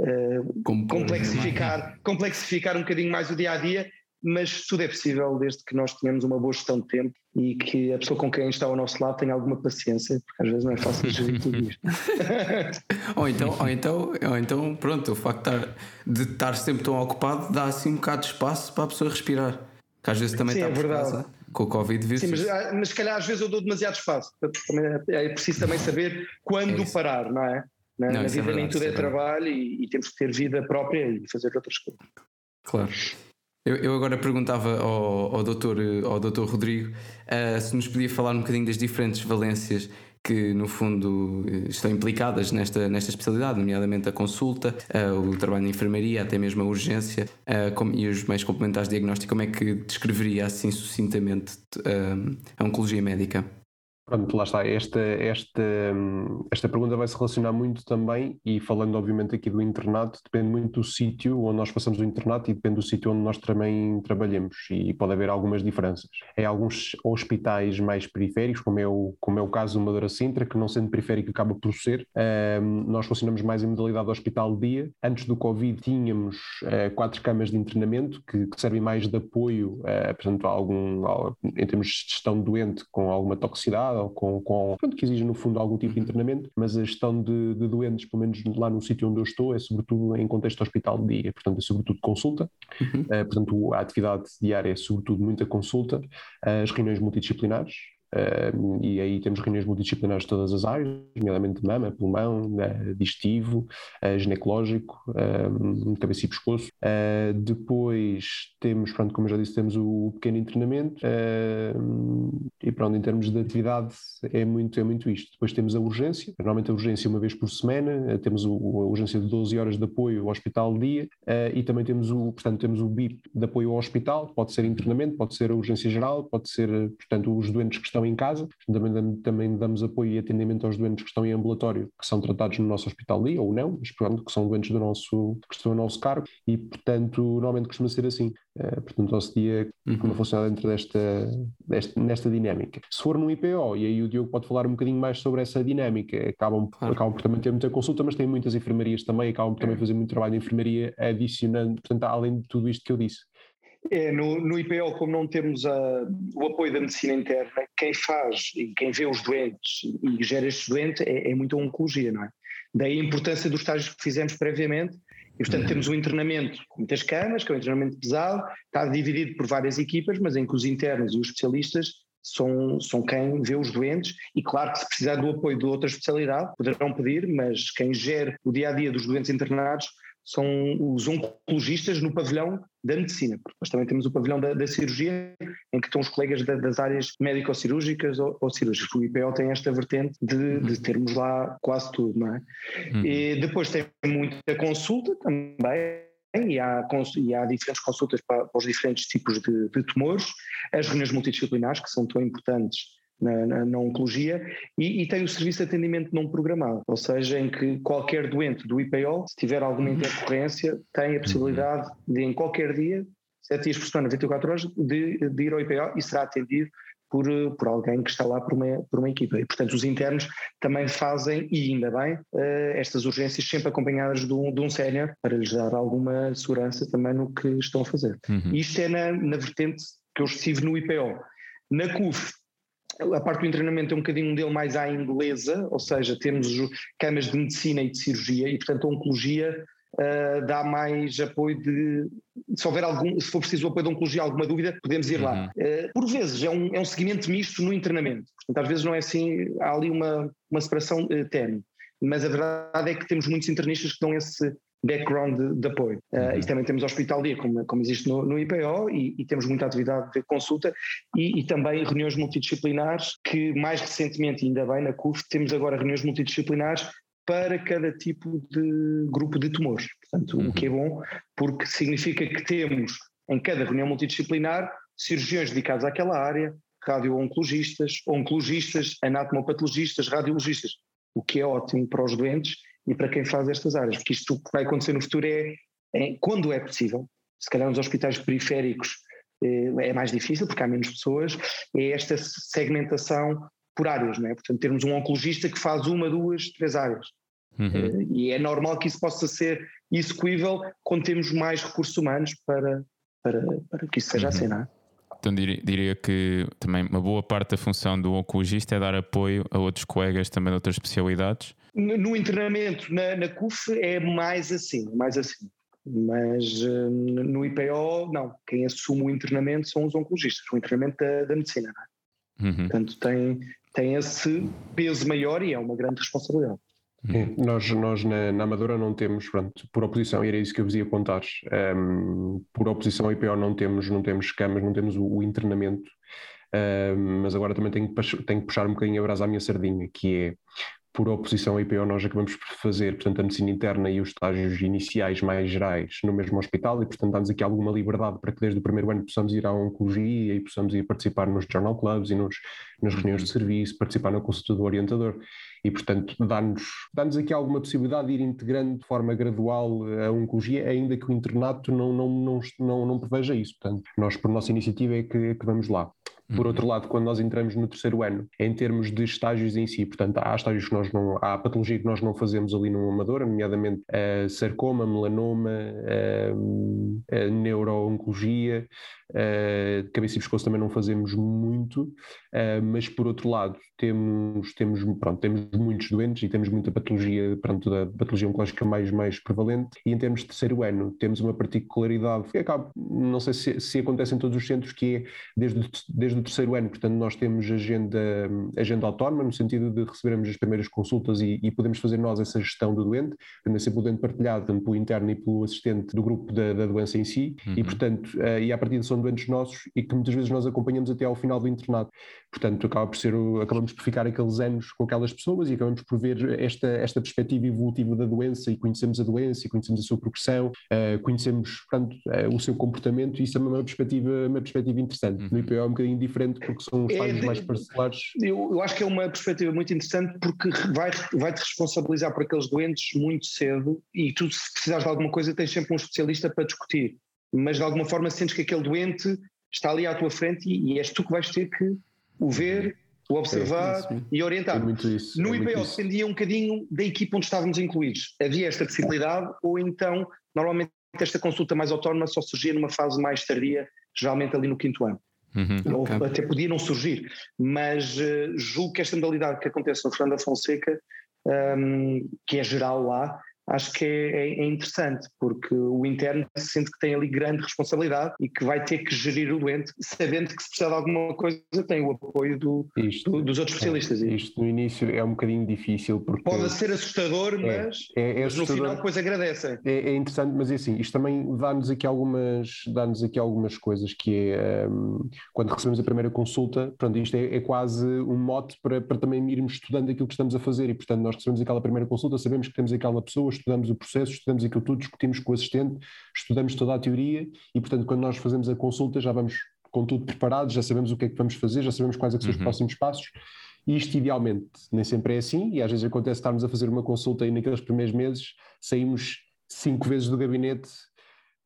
eh, complexificar, complexificar um bocadinho mais o dia a dia, mas tudo é possível desde que nós tenhamos uma boa gestão de tempo e que a pessoa com quem está ao nosso lado tenha alguma paciência, porque às vezes não é fácil gerir tudo isto. *laughs* ou, então, ou, então, ou então, pronto, o facto de estar sempre tão ocupado dá assim um bocado de espaço para a pessoa respirar. Que às vezes também Sim, está é verdade. Casa com o Covid viu Sim, mas, ah, mas se calhar às vezes eu dou demasiado espaço. É, é preciso também saber quando é parar, não é? Na, não, na vida é verdade, nem tudo é, é trabalho e, e, temos que ter vida própria e fazer outras coisas. Claro. Eu, eu agora perguntava ao, ao, doutor, ao doutor Rodrigo uh, se nos podia falar um bocadinho das diferentes valências que no fundo estão implicadas nesta, nesta especialidade, nomeadamente a consulta, uh, o trabalho na enfermaria, até mesmo a urgência com, e os meios complementares de diagnóstico. Como é que descreveria assim sucintamente a oncologia médica? Pronto, lá está. Esta, esta, esta pergunta vai se relacionar muito também, e falando obviamente aqui do internato, depende muito do sítio onde nós passamos o internato e depende do sítio onde nós também trabalhamos, e pode haver algumas diferenças. Em alguns hospitais mais periféricos, como é o, como é o caso do Madeira Sintra, que não sendo periférico acaba por ser, um, nós funcionamos mais em modalidade de hospital-dia. Antes do Covid tínhamos uh, quatro camas de internamento que, que servem mais de apoio, uh, portanto, a algum, a, em termos de gestão doente com alguma toxicidade ou com, com pronto, que exige no fundo algum tipo de uhum. internamento, mas a gestão de, de doentes, pelo menos lá no sítio onde eu estou, é sobretudo em contexto hospital de dia, portanto é sobretudo consulta, uhum. uh, portanto a atividade diária é sobretudo muita consulta, uh, as reuniões multidisciplinares, Uh, e aí temos reuniões multidisciplinares de todas as áreas, nomeadamente mama, pulmão, uh, digestivo, uh, ginecológico, cabeça e pescoço. depois temos, pronto, como já disse, temos o pequeno internamento e pronto, em termos de atividade é muito, é muito isto. Depois temos a urgência, normalmente a urgência uma vez por semana, temos o, a urgência de 12 horas de apoio ao hospital dia e também temos o, portanto, temos o BIP de apoio ao hospital, pode ser internamento, pode ser a urgência geral, pode ser, portanto, os doentes que estão estão em casa, também, também damos apoio e atendimento aos doentes que estão em ambulatório, que são tratados no nosso hospital ali, ou não, mas pronto, que são doentes do nosso, que estão ao nosso cargo, e portanto, normalmente costuma ser assim. Uh, portanto, o nosso dia uhum. como funciona dentro desta, desta, nesta dinâmica. Se for no IPO, e aí o Diogo pode falar um bocadinho mais sobre essa dinâmica, acabam, claro. acabam por também ter muita consulta, mas têm muitas enfermarias também, acabam por também fazer muito trabalho de enfermaria adicionando, portanto, além de tudo isto que eu disse. É, no, no IPO, como não temos a, o apoio da medicina interna, quem faz e quem vê os doentes e gera estes doentes é, é muito a oncologia, não é? Daí a importância dos estágios que fizemos previamente. E, portanto, temos um internamento com muitas camas, que é um internamento pesado, está dividido por várias equipas, mas em que os internos e os especialistas são, são quem vê os doentes e claro que se precisar do apoio de outra especialidade poderão pedir, mas quem gera o dia a dia dos doentes internados são os oncologistas no pavilhão da medicina, porque nós também temos o pavilhão da, da cirurgia, em que estão os colegas da, das áreas médico-cirúrgicas ou, ou, cirúrgicas. O IPO tem esta vertente de, de termos lá quase tudo, não é? Uhum. E depois tem muita consulta também, e há, e há diferentes consultas para, para os diferentes tipos de, de tumores, as reuniões multidisciplinares, que são tão importantes na, na, na oncologia e, e, tem o serviço de atendimento não programado, ou seja, em que qualquer doente do IPO, se tiver alguma uhum. intercorrência, tem a possibilidade de, em qualquer dia, 7 dias por semana, 24 horas, de, de ir ao IPO e será atendido por, por alguém que está lá por uma, por uma equipa. E, portanto, os internos também fazem, e ainda bem, uh, estas urgências sempre acompanhadas de um, de um sénior para lhes dar alguma segurança também no que estão a fazer. Uhum. Isto é na, na vertente que eu estive no IPO. Na CUF, a parte do treinamento é um bocadinho um dele mais à inglesa, ou seja, temos camas de medicina e de cirurgia e, portanto, a oncologia uh, dá mais apoio de. Se houver algum, se for preciso o apoio da oncologia, alguma dúvida, podemos ir uhum. lá. Uh, por vezes é um, é um seguimento misto no internamento, portanto, às vezes não é assim, há ali uma, uma separação uh, térmica, mas a verdade é que temos muitos internistas que dão esse background de, de apoio. Uh, e também temos hospital dia, como, como existe no, no IPO, e, e, temos muita atividade de consulta e, e, também reuniões multidisciplinares, que mais recentemente, ainda bem, na CUF, temos agora reuniões multidisciplinares para cada tipo de grupo de tumores. Portanto, uhum. o que é bom, porque significa que temos em cada reunião multidisciplinar cirurgiões dedicados àquela área, radio-oncologistas, oncologistas, anatomopatologistas, radiologistas, o que é ótimo para os doentes e para quem faz estas áreas, porque isto que vai acontecer no futuro é, é quando é possível, se calhar nos hospitais periféricos é, é mais difícil porque há menos pessoas, é esta segmentação por áreas, não é? Portanto, termos um oncologista que faz uma, duas, três áreas. Uhum. Eh, e é normal que isso possa ser execuível quando temos mais recursos humanos para, para, para que isso seja uhum. assim, não é? Então diria, diria, que também uma boa parte da função do oncologista é dar apoio a outros colegas também de outras especialidades no, internamento, na, na CUF, é mais assim, mais assim. Mas uh, no IPO, não. Quem assume o internamento são os oncologistas, o internamento da, da medicina. É? Uhum. Portanto, tem, tem esse peso maior e é uma grande responsabilidade. Uhum. nós, nós na, na, Amadora não temos, pronto, por oposição, e era isso que eu vos ia contar, um, por oposição ao IPO não temos, não temos camas, não temos o, o internamento, um, mas agora também tenho que, tenho que puxar um bocadinho a brasa à minha sardinha, que é por oposição ao IPO, nós acabamos por fazer, portanto, a medicina interna e os estágios iniciais mais gerais no mesmo hospital e, portanto, damos aqui alguma liberdade para que desde o primeiro ano possamos ir à oncologia e possamos ir participar nos journal clubs e nos, nas reuniões de serviço, participar na consulta do orientador e, portanto, dá-nos dá aqui alguma possibilidade de ir integrando de forma gradual a oncologia, ainda que o internato não, não, não, não, não preveja isso. Portanto, nós, por nossa iniciativa, é que, que vamos lá. Por outro lado, quando nós entramos no terceiro ano, em termos de estágios em si, portanto, há estágios que nós não, há patologia que nós não fazemos ali no amador, nomeadamente uh, sarcoma, melanoma, uh, uh, neuro-oncologia, cabeça e pescoço também não fazemos muito, mas por outro lado temos, temos, pronto, temos muitos doentes e temos muita patologia, pronto, da patologia oncológica mais, mais prevalente. E em termos de terceiro ano temos uma particularidade que acaba, não sei se, se acontece em todos os centros, que é desde, desde o terceiro ano, portanto nós temos agenda, agenda autónoma, no sentido de recebermos as primeiras consultas e, e podemos fazer nós essa gestão do doente, portanto é sempre o doente partilhado tanto pelo interno e pelo assistente do grupo da, da doença em si uhum. e portanto, uh, e a partir de são doentes nossos e que muitas vezes nós acompanhamos até ao final do internato. Portanto, acaba por ser, acabamos por ficar aqueles anos com aquelas pessoas e acabamos por ver esta, esta perspectiva evolutiva da doença e conhecemos a doença e conhecemos a sua progressão, uh, conhecemos portanto, uh, o seu comportamento e isso é uma perspectiva, uma perspectiva interessante. Uhum. No IPO é um bocadinho diferente porque são estágios é, mais parcelares. Eu, eu, acho que é uma perspectiva muito interessante porque vai, vai te responsabilizar por aqueles doentes muito cedo e tu, se precisares de alguma coisa, tens sempre um especialista para discutir. Mas de alguma forma sentes que aquele doente está ali à tua frente e, e és tu que vais ter que o ver, o observar é, e orientar. É isso, no é IPO dependia um bocadinho da equipa onde estávamos incluídos. Havia esta possibilidade ou então, normalmente, esta consulta mais autónoma só surgia numa fase mais tardia, geralmente ali no quinto ano. Uhum, ou okay. até podia não surgir, mas uh, julgo que esta modalidade que acontece no Fernando Fonseca, um, que é geral lá, acho que é, é, é, interessante, porque o interno sente que tem ali grande responsabilidade e que vai ter que gerir o doente, sabendo que se precisar de alguma coisa tem o apoio do, isto, do, dos outros especialistas. É, isto no início é um bocadinho difícil porque... Pode ser assustador, é, mas, é, é, mas no final depois agradecem. É, interessante, mas é assim, isto também dá-nos aqui algumas dá-nos aqui algumas coisas que é, um, quando recebemos a primeira consulta, pronto, isto é, quase um mote para, para também irmos estudando aquilo que estamos a fazer e portanto nós recebemos aquela primeira consulta, sabemos que temos aquela pessoa, estudamos o processo, estudamos aquilo tudo, discutimos com o assistente, estudamos toda a teoria e, portanto, quando nós fazemos a consulta já vamos com tudo preparado, já sabemos o que é que vamos fazer, já sabemos quais é são os uhum. próximos passos. E isto, idealmente, nem sempre é assim, e às vezes acontece estarmos a fazer uma consulta e naqueles primeiros meses saímos cinco vezes do gabinete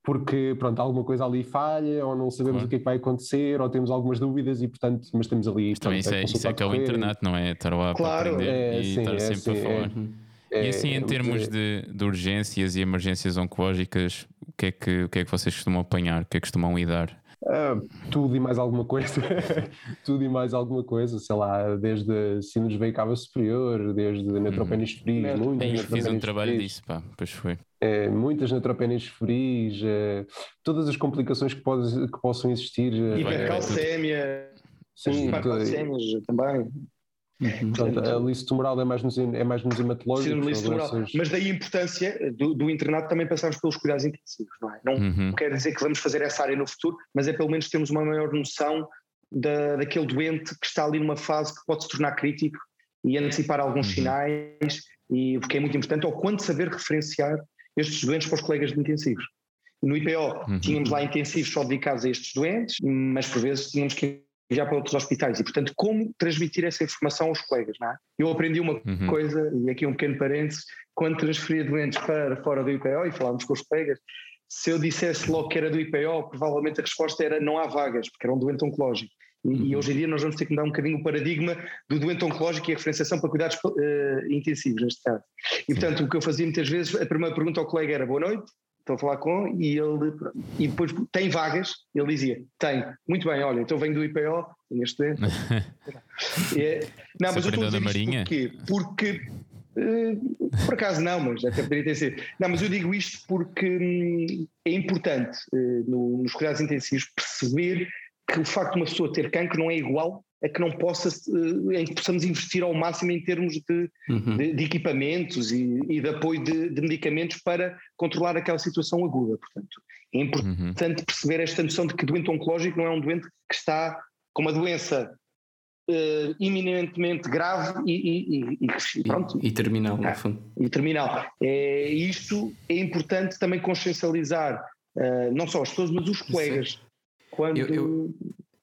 porque pronto, alguma coisa ali falha, ou não sabemos claro. o que é que vai acontecer, ou temos algumas dúvidas e portanto, mas temos ali. Também isso é, isso é que é o internet, não é? Estar lá claro, para aprender é, e sim, estar é, sempre sim, a falar. É. É, e assim, em termos de, de, urgências e emergências oncológicas, o que, é que, o que é que vocês costumam apanhar? O que é que costumam lidar? Uh, tudo e mais alguma coisa, *laughs* tudo e mais alguma coisa, sei lá, desde síndrome veio cava superior, desde hum. neutropenias febris, hum. muitas. Fiz um trabalho disso, pá, pois foi. É, muitas neutropenias febris, é, todas as complicações que, pode, que possam existir. É, Hipercalcémia, sim, hipercalcémias também. Uhum. Portanto, a lice tumoral é mais nos, é mais nos hematológicos. Sim, doenças... Mas daí a importância do, do internato também passarmos pelos cuidados intensivos, não é? Não, uhum. quer dizer que vamos fazer essa área no futuro, mas é pelo menos termos uma maior noção da, daquele doente que está ali numa fase que pode se tornar crítico e antecipar alguns uhum. sinais, e o que é muito importante, ou quando saber referenciar estes doentes para os colegas de intensivos. No IPO uhum. tínhamos lá intensivos só dedicados a estes doentes, mas por vezes tínhamos que já para outros hospitais. E, portanto, como transmitir essa informação aos colegas, não é? Eu aprendi uma uhum. coisa, e aqui um pequeno parênteses, quando transferia doentes para fora do IPO e falávamos com os colegas, se eu dissesse logo que era do IPO, provavelmente a resposta era não há vagas, porque era um doente oncológico. E, uhum. e hoje em dia nós vamos ter que mudar um bocadinho o paradigma do doente oncológico e a referenciação para cuidados uh, intensivos, neste caso. E, portanto, o que eu fazia muitas vezes, a primeira pergunta ao colega era boa noite, estou a falar com, e ele, e depois tem vagas, ele dizia, tem, muito bem, olha, então venho do IPO, neste momento. *laughs* é, não, mas eu estou a dizer Marinha? porquê? Porque, uh, por acaso não, mas até poderia ter sido. Não, mas eu digo isto porque hum, é importante uh, no, nos cuidados intensivos perceber que o facto de uma pessoa ter cancro não é igual a que não possa, eh, em que possamos investir ao máximo em termos de, uhum. de, de equipamentos e, e, de apoio de, de, medicamentos para controlar aquela situação aguda. Portanto, é importante uhum. perceber esta noção de que doente oncológico não é um doente que está com uma doença uh, iminentemente grave e, e, e, pronto. E, terminal, no fundo. E terminal. É, isto é importante também consciencializar uh, não só as pessoas, mas os colegas. Quando... Eu, eu,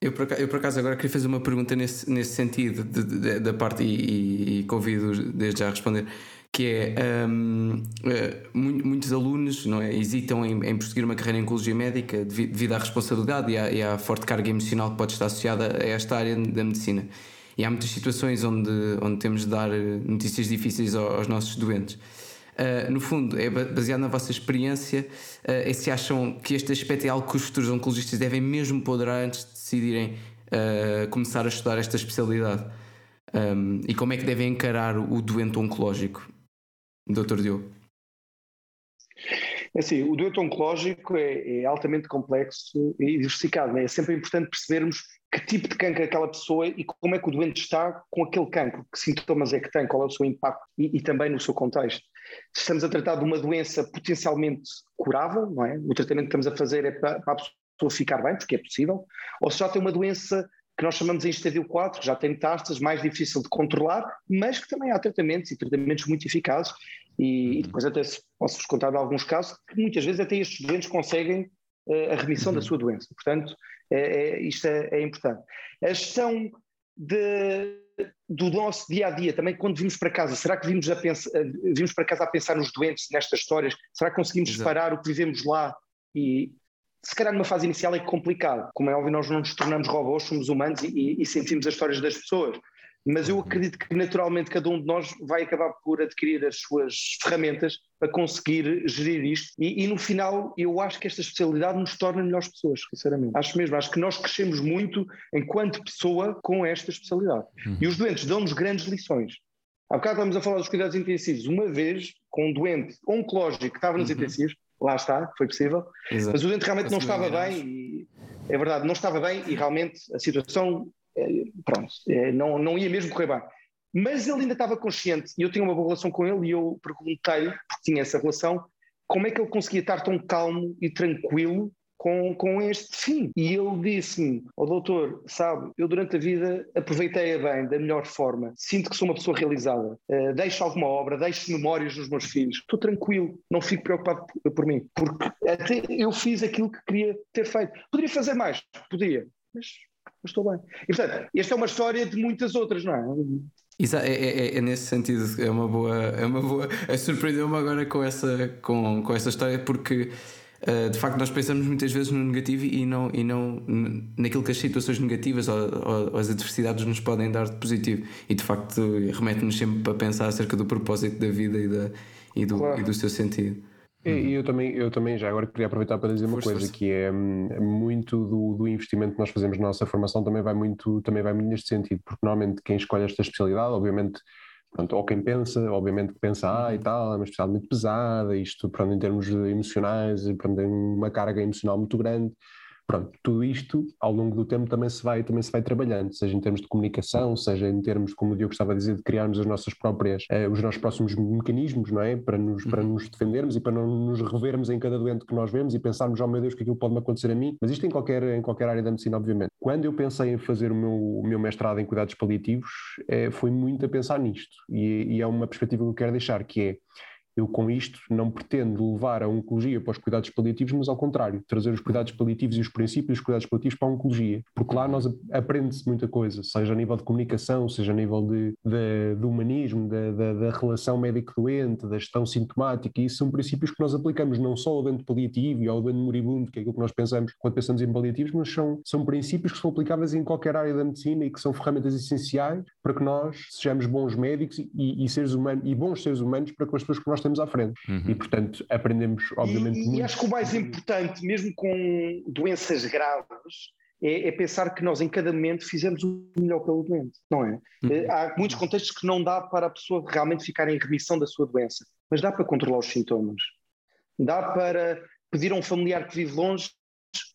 eu, por acaso, eu, por acaso, agora queria fazer uma pergunta nesse, nesse sentido, de, de, da parte, e, e, convido desde já a responder, que é um, uh, eh, muitos alunos não é, hesitam em, em prosseguir uma carreira em Oncologia Médica devido, à responsabilidade e à, e à, forte carga emocional que pode estar associada a esta área da medicina. E há muitas situações onde, onde temos de dar notícias difíceis aos, aos nossos doentes. Uh, no fundo, é baseado na vossa experiência, uh, é se acham que este aspecto é algo que os futuros oncologistas devem mesmo ponderar antes de decidirem uh, começar a estudar esta especialidade. Um, e como é que devem encarar o doente oncológico, Dr. Diogo? É assim, o doente oncológico é, é, altamente complexo e diversificado. Né? É sempre importante percebermos que tipo de cancro é aquela pessoa e como é que o doente está com aquele cancro, que sintomas é que tem, qual é o seu impacto e, e também no seu contexto. Estamos a tratar de uma doença potencialmente curável, não é? o tratamento que estamos a fazer é para, para a pessoa ficar bem, porque é possível, ou se já tem uma doença que nós chamamos em estadio 4, que já tem metástases, mais difícil de controlar, mas que também há tratamentos e tratamentos muito eficazes e, e depois até posso-vos contar de alguns casos que muitas vezes até estes doentes conseguem a remissão uhum. da sua doença. Portanto, é, é, isto é, é, importante. A gestão de, do nosso dia a dia, também quando vimos para casa, será que vimos, a pensar, vimos para casa a pensar nos doentes, nestas histórias? Será que conseguimos Exato. separar o que vivemos lá? E se calhar numa fase inicial é complicado. Como é óbvio, nós não nos tornamos robôs, somos humanos e, e sentimos as histórias das pessoas mas eu acredito que naturalmente cada um de nós vai acabar por adquirir as suas ferramentas para conseguir gerir isto e, e, no final eu acho que esta especialidade nos torna melhores pessoas, sinceramente. Acho mesmo, acho que nós crescemos muito enquanto pessoa com esta especialidade. Uhum. E os doentes dão-nos grandes lições. Há bocado estávamos a falar dos cuidados intensivos. Uma vez, com um doente oncológico que estava nos uhum. intensivos, lá está, foi possível, Exato. mas o doente realmente não estava bem e, é verdade, não estava bem e realmente a situação é, pronto, é, não, não ia mesmo correr bem. Mas ele ainda estava consciente e eu tinha uma boa relação com ele e eu perguntei-lhe, porque tinha essa relação, como é que ele conseguia estar tão calmo e tranquilo com, com este fim. E ele disse-me, oh, doutor, sabe, eu durante a vida aproveitei-a bem, da melhor forma, sinto que sou uma pessoa realizada, uh, deixo alguma obra, deixo memórias nos meus filhos, estou tranquilo, não fico preocupado por, por mim, porque até eu fiz aquilo que queria ter feito. Poderia fazer mais? Podia, mas mas estou bem. E portanto, esta é uma história de muitas outras, não é? Exato, é, é, é, é, nesse sentido, é uma boa, é uma boa, surpreendeu-me agora com essa, com, com essa história porque uh, de facto nós pensamos muitas vezes no negativo e não, e não naquilo que as situações negativas ou, ou, as adversidades nos podem dar de positivo e de facto remete-nos sempre para pensar acerca do propósito da vida e, da, e, do, claro. e do seu sentido. E, uhum. eu também, eu também já agora queria aproveitar para dizer uma força, coisa, que é, é muito do, do, investimento que nós fazemos na nossa formação também vai muito, também vai muito neste sentido, porque normalmente quem escolhe esta especialidade, obviamente, pronto, ou quem pensa, obviamente pensa, ah, e tal, é uma especialidade muito pesada, isto, pronto, em termos emocionais, pronto, tem uma carga emocional muito grande, Pronto, tudo isto ao longo do tempo também se vai também se vai trabalhando, seja em termos de comunicação, seja em termos, como o Diogo estava a dizer, de criarmos as nossas próprias, eh, os nossos próximos mecanismos, não é? Para nos, para uhum. nos defendermos e para não nos revermos em cada doente que nós vemos e pensarmos, oh meu Deus, que aquilo pode me acontecer a mim, mas isto em qualquer, em qualquer área da medicina, obviamente. Quando eu pensei em fazer o meu, o meu mestrado em cuidados paliativos, é, foi muito a pensar nisto e, e é uma perspectiva que eu quero deixar, que é eu, com isto, não pretendo levar a oncologia para os cuidados paliativos, mas ao contrário, trazer os cuidados paliativos e os princípios dos cuidados paliativos para a oncologia, porque lá nós aprende-se muita coisa, seja a nível de comunicação, seja a nível de, de, de humanismo, da, relação médico-doente, da gestão sintomática, e isso são princípios que nós aplicamos não só ao doente paliativo e ao doente moribundo, que é aquilo que nós pensamos quando pensamos em paliativos, mas são, são princípios que são aplicáveis em qualquer área da medicina e que são ferramentas essenciais para que nós sejamos bons médicos e, e seres humanos, e bons seres humanos para com as pessoas que nós temos à frente. Uhum. E, portanto, aprendemos, obviamente. E, muito. e acho que o mais importante, mesmo com doenças graves, é, é, pensar que nós em cada momento fizemos o melhor pelo doente, não é? Uhum. Eh, há muitos contextos que não dá para a pessoa realmente ficar em remissão da sua doença, mas dá para controlar os sintomas. Dá para pedir a um familiar que vive longe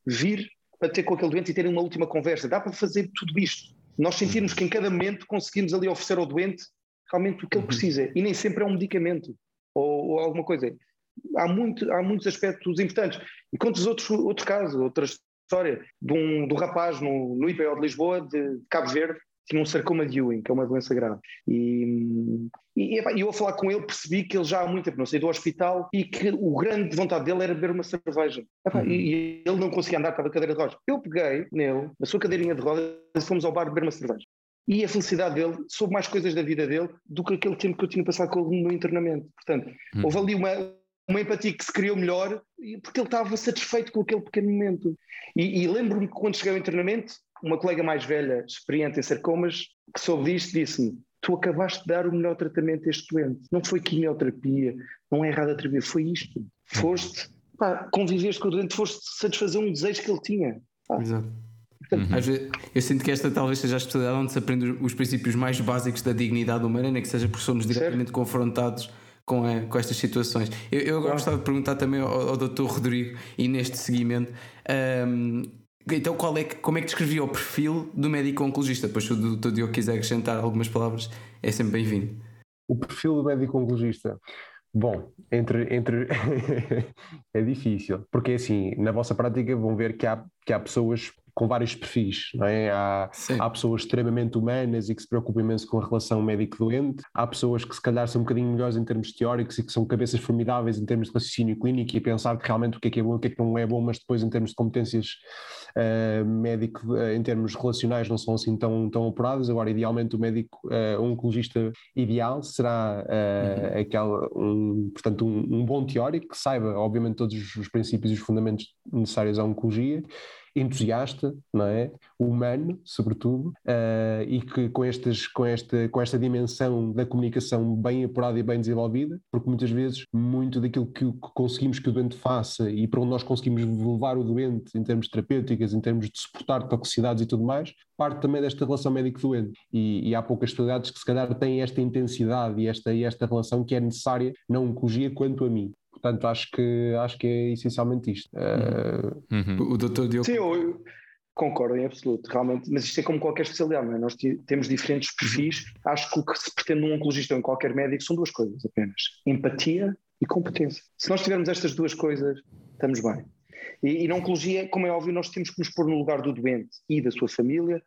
vir para ter com aquele doente e terem uma última conversa. Dá para fazer tudo isto. Nós sentirmos que em cada momento conseguimos ali oferecer ao doente realmente o que ele uhum. precisa. E nem sempre é um medicamento ou, ou alguma coisa. Há, muito, há muitos aspectos importantes. E contas outros, outro caso, outra história, de um, de um rapaz no, no IPO de Lisboa, de, de Cabo Verde, tinha um sarcoma de Ewing, que é uma doença grave. E, e, eu a falar com ele percebi que ele já há muito tempo não saiu do hospital e que o grande vontade dele era beber uma cerveja. Uhum. E, ele não conseguia andar, estava a cadeira de rodas. Eu peguei nele, na sua cadeirinha de rodas, e fomos ao bar beber uma cerveja e a felicidade dele soube mais coisas da vida dele do que aquele tempo que eu tinha passado com ele no internamento. Portanto, hum. houve ali uma, uma empatia que se criou melhor porque ele estava satisfeito com aquele pequeno momento. E, e lembro-me que quando cheguei ao internamento, uma colega mais velha, experiente em sarcomas, que soube disto, disse-me: Tu acabaste de dar o melhor tratamento a este doente. Não foi quimioterapia, não é errado a terapia, foi isto. Foste, pá, conviveste com o doente, foste satisfazer um desejo que ele tinha. Pá. Exato. Uhum. Vezes, eu sinto que esta talvez seja a especialidade onde se aprende os princípios mais básicos da dignidade humana, nem que seja porque somos diretamente confrontados com, a, com estas situações. Eu, eu agora gostava de perguntar também ao, ao Dr. Rodrigo, e neste seguimento, um, então qual é que, como é que descrevia o perfil do médico oncologista? Depois, se o Dr. Diogo quiser acrescentar algumas palavras, é sempre bem-vindo. O perfil do médico oncologista. Bom, entre, entre *laughs* é difícil, porque assim, na vossa prática vão ver que há, que há pessoas com vários perfis, não é? Há, há pessoas extremamente humanas e que se preocupam imenso com a relação médico-doente, há pessoas que se calhar são um bocadinho melhores em termos teóricos e que são cabeças formidáveis em termos de raciocínio clínico e pensar que realmente o que é que é bom o que é que não é bom, mas depois em termos de competências uh, médico, uh, em termos relacionais não são assim tão, tão apuradas, agora idealmente o médico, uh, oncologista ideal será uh, uhum. aquele, um, portanto um, um bom teórico que saiba obviamente todos os princípios e os fundamentos necessários à oncologia entusiasta, não é? humano, sobretudo, uh, e que com, estas, com, esta, com esta dimensão da comunicação bem apurada e bem desenvolvida, porque muitas vezes muito daquilo que, que conseguimos que o doente faça e para onde nós conseguimos levar o doente em termos terapêuticos, em termos de suportar toxicidades e tudo mais, parte também desta relação médico-doente. E, e, há poucas especialidades que se calhar têm esta intensidade e esta, e esta relação que é necessária na oncologia quanto a mim. Portanto, acho que, acho que é essencialmente isto. Uhum. Uh... O doutor Diogo. Sim, eu concordo em absoluto, realmente. Mas isto é como qualquer especialidade, não é? Nós temos diferentes perfis. Uhum. Acho que o que se pretende num oncologista ou em qualquer médico são duas coisas apenas: empatia e competência. Se nós tivermos estas duas coisas, estamos bem. E, e na oncologia, como é óbvio, nós temos que nos pôr no lugar do doente e da sua família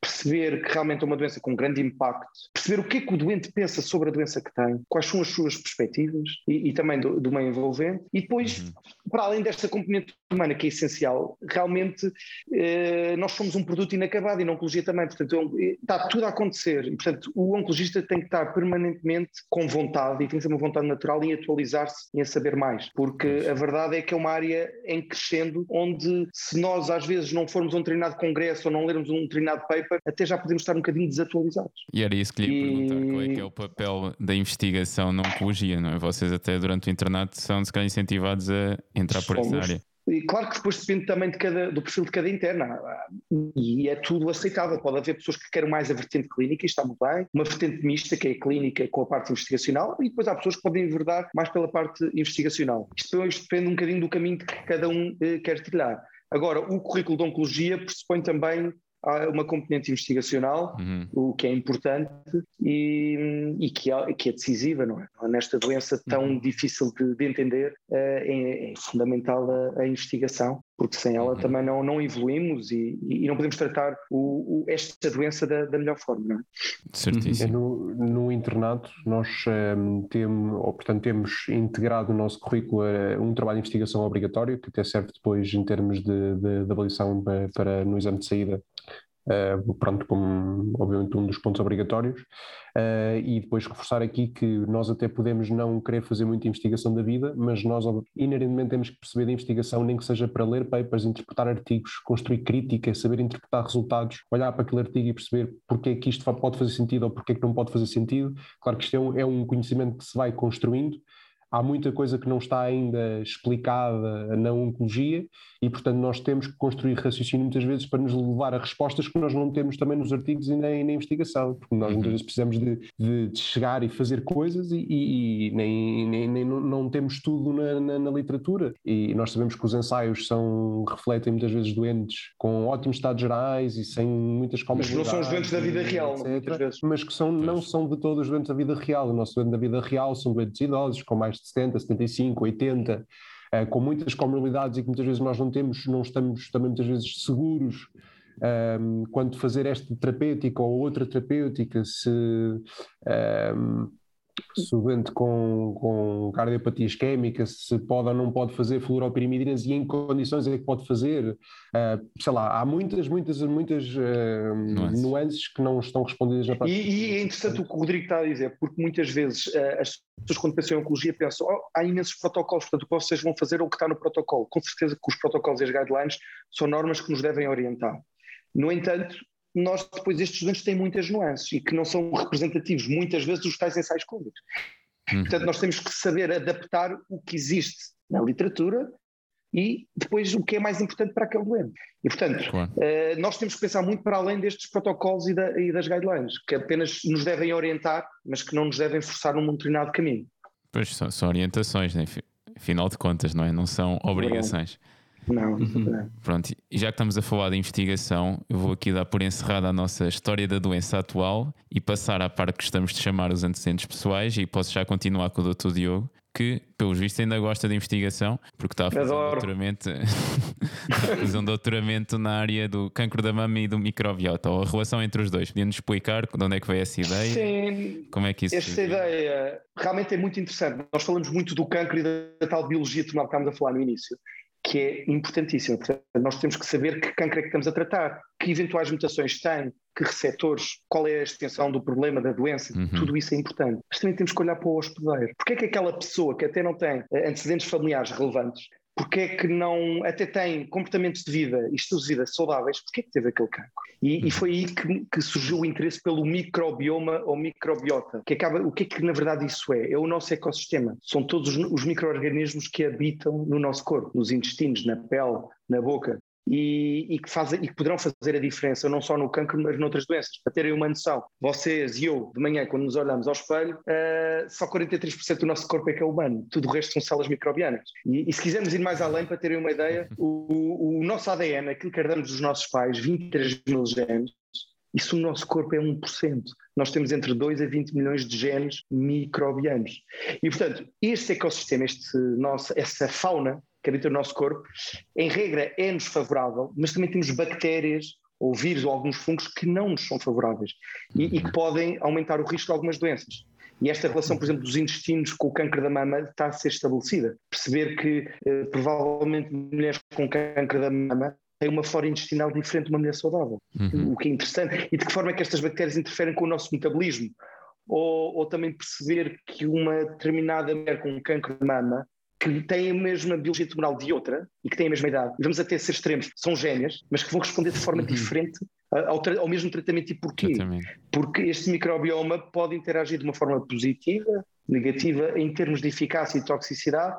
perceber que realmente é uma doença com grande impacto, perceber o que é que o doente pensa sobre a doença que tem, quais são as suas perspectivas e, e também do, do, meio envolvente, e depois, uhum. para além desta componente humana que é essencial, realmente eh, nós somos um produto inacabado e na oncologia também, portanto é está tudo a acontecer. E portanto o oncologista tem que estar permanentemente com vontade e tem que ser uma vontade natural em atualizar-se e em saber mais, porque a verdade é que é uma área em crescendo onde se nós às vezes não formos a um determinado congresso ou não lermos um determinado paper até já podemos estar um bocadinho desatualizados. E era isso que lhe ia e... perguntar: qual é que é o papel da investigação na oncologia, não é? Vocês, até durante o internato, são se calhar incentivados a entrar por Somos. essa área. E claro que depois depende também de cada, do perfil de cada interna e é tudo aceitável. Pode haver pessoas que querem mais a vertente clínica e está muito bem, uma vertente mista que é a clínica com a parte investigacional e depois há pessoas que podem enverdar mais pela parte investigacional. Isto, isto depende um bocadinho do caminho que cada um eh, quer trilhar. Agora, o currículo de oncologia pressupõe também há uma componente investigacional, uhum. o que é importante e, e que, é, que, é, decisiva, não é? Nesta doença tão uhum. difícil de, de entender, é, é, é fundamental a, a, investigação, porque sem ela uhum. também não, não evoluímos e, e, não podemos tratar o, o, esta doença da, da, melhor forma, não é? Certíssimo. No, no internato, nós um, temos, ou, portanto, temos integrado no nosso currículo uh, um trabalho de investigação obrigatório, que até serve depois em termos de, de, de avaliação para, para no exame de saída uh, pronto, como obviamente um dos pontos obrigatórios, uh, e depois reforçar aqui que nós até podemos não querer fazer muita investigação da vida, mas nós inerentemente temos que perceber da investigação, nem que seja para ler papers, interpretar artigos, construir crítica, saber interpretar resultados, olhar para aquele artigo e perceber porque é que isto pode fazer sentido ou porque é que não pode fazer sentido. Claro que isto é um, é um conhecimento que se vai construindo, há muita coisa que não está ainda explicada na oncologia e, portanto, nós temos que construir raciocínio muitas vezes para nos levar a respostas que nós não temos também nos artigos e nem na investigação, porque nós muitas uhum. vezes precisamos de, de, de, chegar e fazer coisas e, e, e nem, nem, nem, não temos tudo na, na, na, literatura. E nós sabemos que os ensaios são, refletem muitas vezes doentes com ótimos estados gerais e sem muitas comodidades. Mas não são os doentes da vida real, etc, mas que são, não são de todos os doentes da vida real. O nosso doente da vida real são doentes idosos com mais de 70, 75, 80 uh, com muitas comorbilidades e que muitas vezes nós não temos, não estamos também muitas vezes seguros um, ehm, quando fazer esta terapêutica ou outra terapêutica, se, um, ehm, se o doente com, com cardiopatia isquémica, se pode ou não pode fazer fluoropirimidinas e em que condições é que pode fazer. Uh, sei lá, há muitas, muitas, muitas uh, nuances. nuances. que não estão respondidas na prática. E, e, é interessante o que o Rodrigo está a dizer, porque muitas vezes uh, as pessoas quando pensam em oncologia pensam oh, há imensos protocolos, portanto o que vocês vão fazer é o que está no protocolo. Com certeza que os protocolos e as guidelines são normas que nos devem orientar. No entanto, nós depois estes estudantes têm muitas nuances e que não são representativos muitas vezes dos tais ensaios clínicos. Uhum. Portanto, nós temos que saber adaptar o que existe na literatura e depois o que é mais importante para aquele doente. E, portanto, claro. uh, nós temos que pensar muito para além destes protocolos e, da, e, das guidelines, que apenas nos devem orientar, mas que não nos devem forçar num determinado caminho. Pois são, são orientações, né? afinal de contas, não é? Não são obrigações. Não, uhum. Pronto, e já que estamos a falar de investigação, eu vou aqui dar por encerrada a nossa história da doença atual e passar à parte que estamos de chamar os antecedentes pessoais e posso já continuar com o Dr. Diogo, que, pelos vistos, ainda gosta de investigação, porque está a fazer um doutoramento, *laughs* fazer um doutoramento na área do cancro da mama e do microbiota, ou a relação entre os dois. Podia-nos explicar de onde é que veio essa ideia? Sim, como é que isso esta ideia realmente é muito interessante. Nós falamos muito do cancro e da tal biologia que estávamos a falar no início que é importantíssimo. Portanto, nós temos que saber que cancro é que estamos a tratar, que eventuais mutações tem, que receptores, qual é a extensão do problema, da doença, uhum. tudo isso é importante. Mas também temos que olhar para o hospedeiro. Porque é que aquela pessoa que até não tem eh, antecedentes familiares relevantes porque é que não, até tem comportamentos de vida e estilos de vida saudáveis, porque é que teve aquele cancro? E, e foi aí que, que, surgiu o interesse pelo microbioma ou microbiota, que acaba, o que é que na verdade isso é? É o nosso ecossistema, são todos os, os micro-organismos que habitam no nosso corpo, nos intestinos, na pele, na boca e, e, que fazem, e que poderão fazer a diferença não só no cancro, mas noutras doenças. Para terem uma noção, vocês e eu, de manhã, quando nos olhamos ao espelho, uh, só 43% do nosso corpo é que é humano, tudo o resto são células microbianas. E, e se quisermos ir mais além, para terem uma ideia, *laughs* o, o nosso ADN, aquilo que herdamos dos nossos pais, 23 mil genes, isso no nosso corpo é 1%. Nós temos entre 2 a 20 milhões de genes microbianos. E, portanto, este ecossistema, este nosso, essa fauna que habita o nosso corpo, em regra é-nos favorável, mas também temos bactérias ou vírus ou alguns fungos que não nos são favoráveis e, e que podem aumentar o risco de algumas doenças. E esta relação, por exemplo, dos intestinos com o câncer da mama está a ser estabelecida. Perceber que eh, provavelmente mulheres com câncer da mama têm uma flora intestinal diferente de uma mulher saudável, uhum. o que é interessante. E de que forma é que estas bactérias interferem com o nosso metabolismo? Ou, ou também perceber que uma determinada mulher com câncer de mama que têm a mesma biologia tumoral de outra e que têm a mesma idade, vamos até ser extremos, são gêmeas, mas que vão responder de forma uhum. diferente ao, ao, mesmo tratamento. E porquê? Porque este microbioma pode interagir de uma forma positiva, negativa, em termos de eficácia e toxicidade,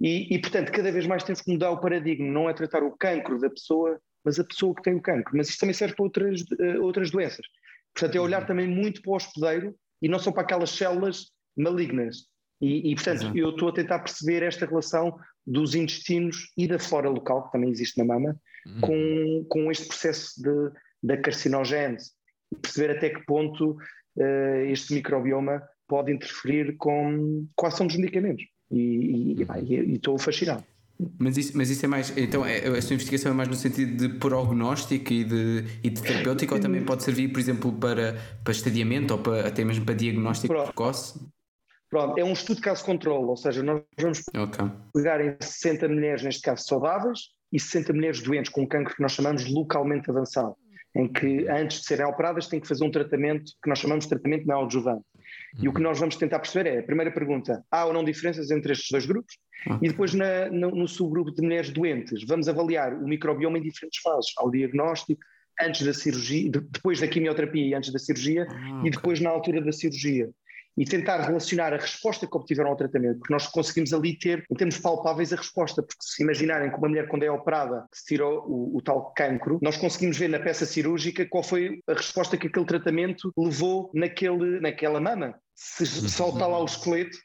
e, e, portanto, cada vez mais temos que mudar o paradigma, não é tratar o cancro da pessoa, mas a pessoa que tem o cancro. Mas isto também serve para outras, uh, outras doenças. Portanto, é olhar uhum. também muito para o hospedeiro e não só para aquelas células malignas. E, e portanto, Exato. eu estou a tentar perceber esta relação dos intestinos e da flora local, que também existe na mama, uhum. com, com este processo de, da carcinogênese e perceber até que ponto uh, este microbioma pode interferir com, com a ação dos medicamentos. E, estou fascinado. Mas isso, mas isso é mais. Então, é, a sua investigação é mais no sentido de prognóstico e de, e de terapêutico, ou também pode servir, por exemplo, para, para estadiamento ou para, até mesmo para diagnóstico precoce? Pronto, é um estudo de caso-controle, ou seja, nós vamos okay. pegar em 60 mulheres, neste caso saudáveis, e 60 mulheres doentes com cancro que nós chamamos localmente avançado, em que antes de serem operadas têm que fazer um tratamento que nós chamamos de tratamento neoadjuvante. E o que nós vamos tentar perceber é, a primeira pergunta, há ou não diferenças entre estes dois grupos? E depois na, no, no, subgrupo de mulheres doentes, vamos avaliar o microbioma em diferentes fases, ao diagnóstico, antes da cirurgia, depois da quimioterapia e antes da cirurgia, ah, okay. e depois na altura da cirurgia e tentar relacionar a resposta que obtiveram ao tratamento, porque nós conseguimos ali ter, em termos palpáveis, a resposta, porque se imaginarem que uma mulher quando é operada se tirou o, o tal cancro, nós conseguimos ver na peça cirúrgica qual foi a resposta que aquele tratamento levou naquele, naquela mama. Se solta lá o esqueleto,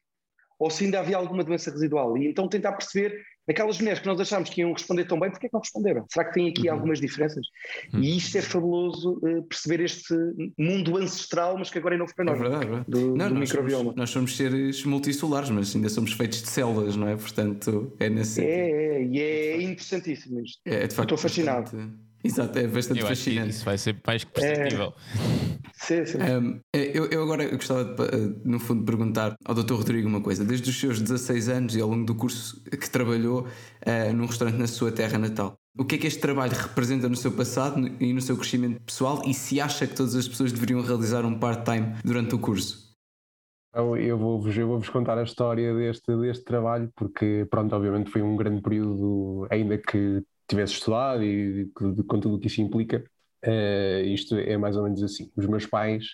ou se ainda havia alguma doença residual. E então tentar perceber Aquelas mulheres que nós achámos que iam responder tão bem, porquê é que não responderam? Será que tem aqui uhum. algumas diferenças? Uhum. E isto é fabuloso uh, perceber este mundo ancestral, mas que agora é novo para nós. É verdade, é verdade. Do, não, do nós microbioma. Somos, nós somos seres multicelares, mas ainda somos feitos de células, não é? Portanto, é nesse É, é, e é interessantíssimo isto. É, de facto, Estou fascinado. Bastante... Exato, é bastante eu fascinante. isso vai ser mais que perceptível. É... Sim, sim. Um, eu, eu agora gostava, de, no fundo, de perguntar ao Dr. Rodrigo uma coisa. Desde os seus 16 anos e ao longo do curso que trabalhou uh, num restaurante na sua terra natal, o que é que este trabalho representa no seu passado e no seu crescimento pessoal e se acha que todas as pessoas deveriam realizar um part-time durante o curso? Eu vou-vos vou -vos contar a história deste, deste trabalho, porque, pronto, obviamente foi um grande período, ainda que tivesse estudado e com tudo o que isso implica, Uh, isto é mais ou menos assim. Os meus pais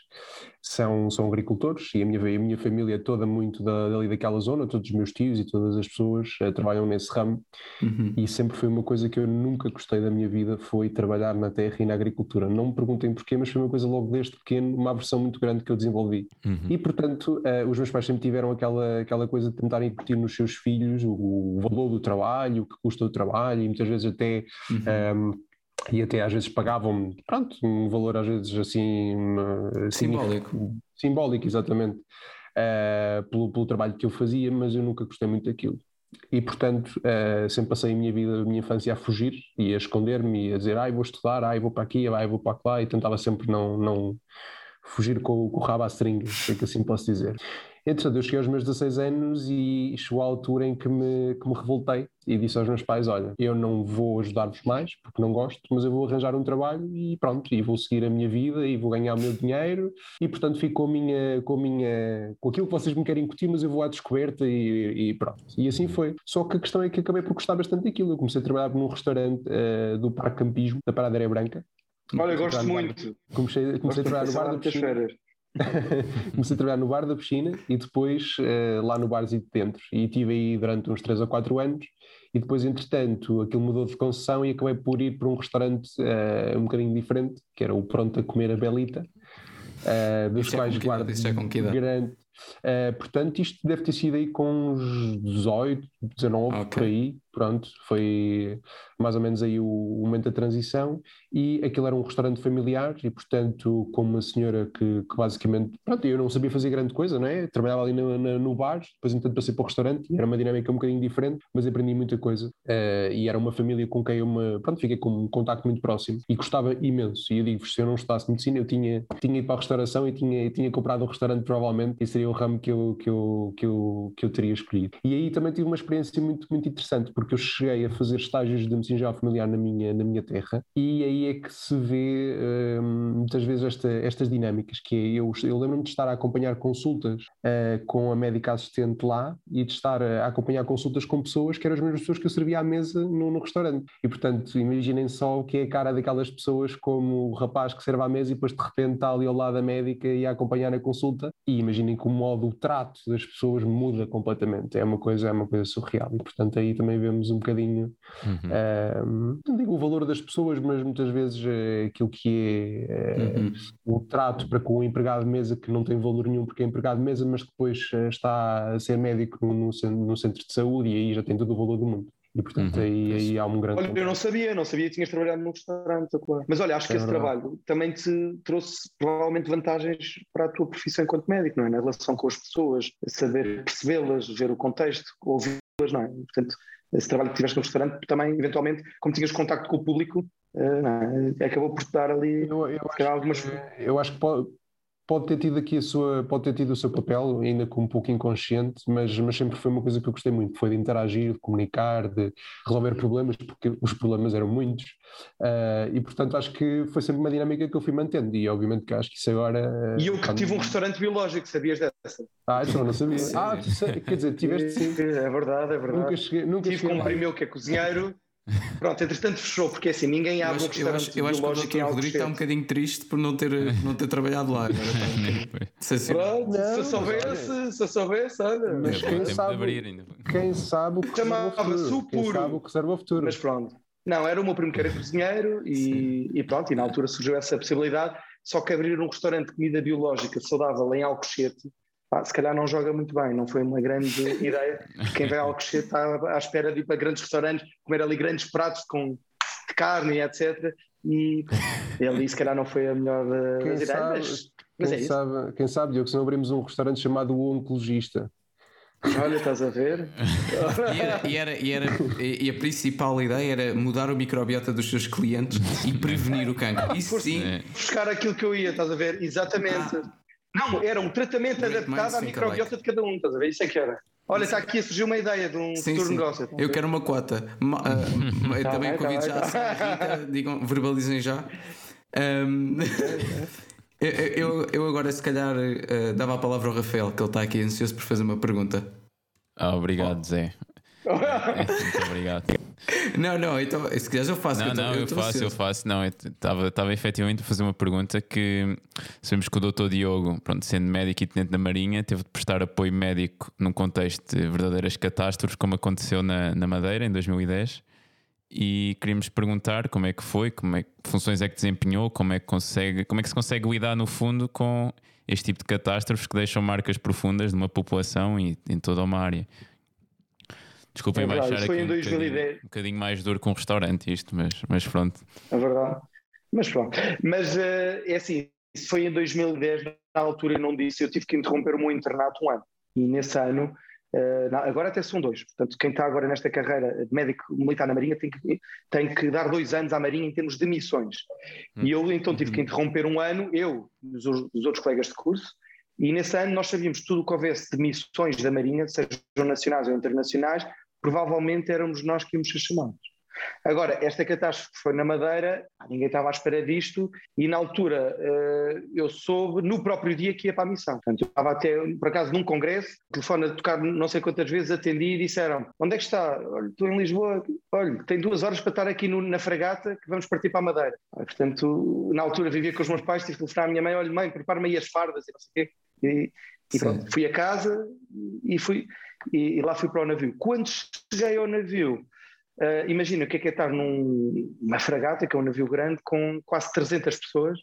são, são agricultores e a minha, a minha família é toda muito da, dali daquela zona, todos os meus tios e todas as pessoas uh, trabalham nesse ramo uhum. e sempre foi uma coisa que eu nunca gostei da minha vida, foi trabalhar na terra e na agricultura. Não me perguntem porquê, mas foi uma coisa logo desde pequeno, uma aversão muito grande que eu desenvolvi. Uhum. E portanto, uh, os meus pais sempre tiveram aquela, aquela coisa de tentar incutir nos seus filhos o, o valor do trabalho, o que custa o trabalho e muitas vezes até... Uhum. Um, ehm, e até às vezes pagavam, pronto, um valor às vezes assim... Simbólico. Simbólico, exatamente. uh, pelo, pelo trabalho que eu fazia, mas eu nunca gostei muito daquilo. E, portanto, uh, sempre passei a minha vida, a minha infância a fugir e a esconder-me e a dizer, ai, vou estudar, ai, vou para aqui, ai, vou para lá, e tentava sempre não, não fugir com, com o rabo à seringa, se é que assim posso dizer. Entretanto, eu cheguei aos meus 16 anos e chegou a altura em que me, que me revoltei e disse aos meus pais: Olha, eu não vou ajudar-vos mais porque não gosto, mas eu vou arranjar um trabalho e pronto, e vou seguir a minha vida e vou ganhar o meu dinheiro e portanto fico com a minha, com a minha, com aquilo que vocês me querem incutir, mas eu vou à descoberta e, e, pronto. E assim foi. Só que a questão é que acabei por gostar bastante daquilo. Eu comecei a trabalhar num restaurante uh, do Parque Campismo, da Parada Branca. Olha, gosto muito. Comecei, comecei a trabalhar no bar da piscina. *laughs* comecei a trabalhar no bar da piscina e depois uh, lá no barzinho de dentro. E estive aí durante uns 3 ou 4 anos. E depois, entretanto, aquilo mudou de concessão e acabei por ir para um restaurante uh, um bocadinho diferente, que era o Pronto a Comer a Belita, uh, dos isso é quais é guardo grande. portanto, isto deve ter sido aí com uns 18, 19 okay. por aí, pronto, foi mais ou menos aí o, o, momento da transição e aquilo era um restaurante familiar e portanto com uma senhora que, que basicamente, pronto, eu não sabia fazer grande coisa, não é? Trabalhava ali no, no, no bar, depois então passei para o restaurante e era uma dinâmica um bocadinho diferente, mas aprendi muita coisa uh, e era uma família com quem eu me, pronto, fiquei com um contacto muito próximo e gostava imenso e eu digo se eu não estudasse medicina eu tinha, tinha ido para a restauração e tinha, tinha comprado um restaurante provavelmente e seria o ramo que eu, que eu, que eu, que eu teria escolhido. E aí também tive uma experiência muito, muito interessante porque eu cheguei a fazer estágios de medicina familiar na minha, na minha terra e aí é que se vê hum, muitas vezes esta, estas dinâmicas, que é, eu, eu lembro-me de estar a acompanhar consultas uh, com a médica assistente lá e de estar a, acompanhar consultas com pessoas que eram as mesmas pessoas que eu servia à mesa no, no restaurante. E portanto, imaginem só o que é a cara daquelas pessoas como o rapaz que serve à mesa e depois de repente está ali ao lado da médica e a acompanhar a consulta e imaginem que o modo, o trato das pessoas muda completamente. É uma coisa, é uma coisa surreal. E portanto aí também vemos um bocadinho, uhum. uh, não digo o valor das pessoas, mas muitas vezes uh, aquilo que é uh, uhum. o trato para com o empregado de mesa que não tem valor nenhum porque é empregado de mesa, mas que depois eh, está a ser médico no, no, centro de saúde e aí já tem todo o valor do mundo. E portanto uhum. aí, aí há um grande. Olha, eu não sabia, não sabia que tinhas trabalhado num restaurante, claro. Mas olha, acho que é esse verdade. trabalho também te trouxe provavelmente vantagens para a tua profissão enquanto médico, não é? Na relação com as pessoas, saber percebê-las, ver o contexto, ouvi-las, não é? Portanto, esse trabalho que tiveste no restaurante, também, eventualmente, como tinhas contacto com o público, uh, acabou por te dar ali eu, eu acho, algumas. Eu acho que pode, pode ter tido aqui a sua, pode ter tido o seu papel, ainda com um pouco inconsciente, mas, mas sempre foi uma coisa que eu gostei muito, foi de interagir, de comunicar, de resolver problemas, porque os problemas eram muitos, uh, e portanto acho que foi sempre uma dinâmica que eu fui mantendo, e obviamente que acho que isso agora... E eu que quando... tive um restaurante biológico, sabias dessa? Ah, isso eu não sabia. ah, quer dizer, tiveste sim. É verdade, é verdade. Nunca cheguei, nunca tive com um primo meu que é cozinheiro, Pronto, entretanto fechou, porque assim, ninguém abre um restaurante Eu acho, eu acho que o Dr. Rodrigo está um bocadinho triste por não ter, não ter trabalhado lá. Agora está um *laughs* Pronto, não, se eu soubesse, se eu soubesse, olha. Mas é quem sabe, quem sabe o que reserva o futuro. Quem sabe o que reserva o futuro. Mas pronto. Não, era o meu primo que era cozinheiro e, e, pronto, e na altura surgiu essa possibilidade. Só que abrir um restaurante de comida biológica saudável em Alcochete pá, se calhar não joga muito bem, não foi uma grande ideia. Quem vai ao Alcochete está à espera de ir para grandes restaurantes, comer ali grandes pratos com, de carne e etc. E ali se calhar não foi a melhor uh, quem ideia, sabe, mas, mas quem, é sabe, quem sabe, Diogo, se não abrimos um restaurante chamado O Oncologista. Olha, estás a ver? e, era, e, era, e, era, e, a principal ideia era mudar o microbiota dos seus clientes e prevenir o cancro. Isso sim. É. Buscar aquilo que eu ia, estás a ver? Exatamente. Ah. Não, era um tratamento adaptado à microbiota de cada um, estás a ver? Isso é que era. Olha, está aqui a surgir uma ideia de um sim, futuro sim. negócio. Eu quero uma cota. Uh, *laughs* tá também bem, convido tá já bem, tá. a Rita, digam, verbalizem já. Um, *laughs* eu, eu agora, se calhar, uh, dava a palavra ao Rafael, que ele está aqui ansioso por fazer uma pergunta. Ah, obrigado, oh. Zé. *laughs* Muito obrigado. Não, não, então, se quiseres eu faço. Não, eu não, eu, eu faço, ansioso. eu faço. Não, estava efetivamente a fazer uma pergunta que sabemos que o doutor Diogo, pronto, sendo médico e tenente da Marinha, teve de prestar apoio médico num contexto de verdadeiras catástrofes, como aconteceu na, na Madeira em 2010. E queríamos perguntar como é que foi, como é, que funções é que desempenhou, como é que, consegue, como é que se consegue lidar no fundo com este tipo de catástrofes que deixam marcas profundas numa população e em toda uma área. Desculpem é baixar aqui um bocadinho, um bocadinho, mais duro com um restaurante isto, mas, mas pronto. É verdade. Mas pronto. Mas uh, é assim, isso foi em 2010, altura eu não disse, eu tive que interromper o meu internato um ano. E nesse ano, uh, agora até são dois. Portanto, quem está agora nesta carreira de médico militar na Marinha tem que, tem que dar dois anos à Marinha em termos de missões. E eu então tive que uhum. interromper um ano, eu e os, os outros colegas de curso, e nesse ano nós sabíamos tudo o que houvesse de missões da Marinha, sejam nacionais ou internacionais, provavelmente éramos nós que íamos ser chamados. Agora, esta catástrofe foi na Madeira, ninguém estava à espera disto, e na altura uh, eu soube no próprio dia que ia para a missão. Portanto, eu estava até, por acaso, num congresso, telefone a tocar não sei quantas vezes, atendi e disseram: Onde é que está? Olha, estou em Lisboa, olha, tem duas horas para estar aqui no, na fragata que vamos partir para a Madeira. portanto, na altura vivia com os meus pais, tive que telefonar à minha mãe: Olha, mãe, prepara-me aí as fardas e não sei o quê. E, e pronto, fui a casa e fui e, e, lá fui para o navio. Quando cheguei ao navio, uh, imagina o que é, que é estar num, numa fragata, que é um navio grande, com quase 300 pessoas,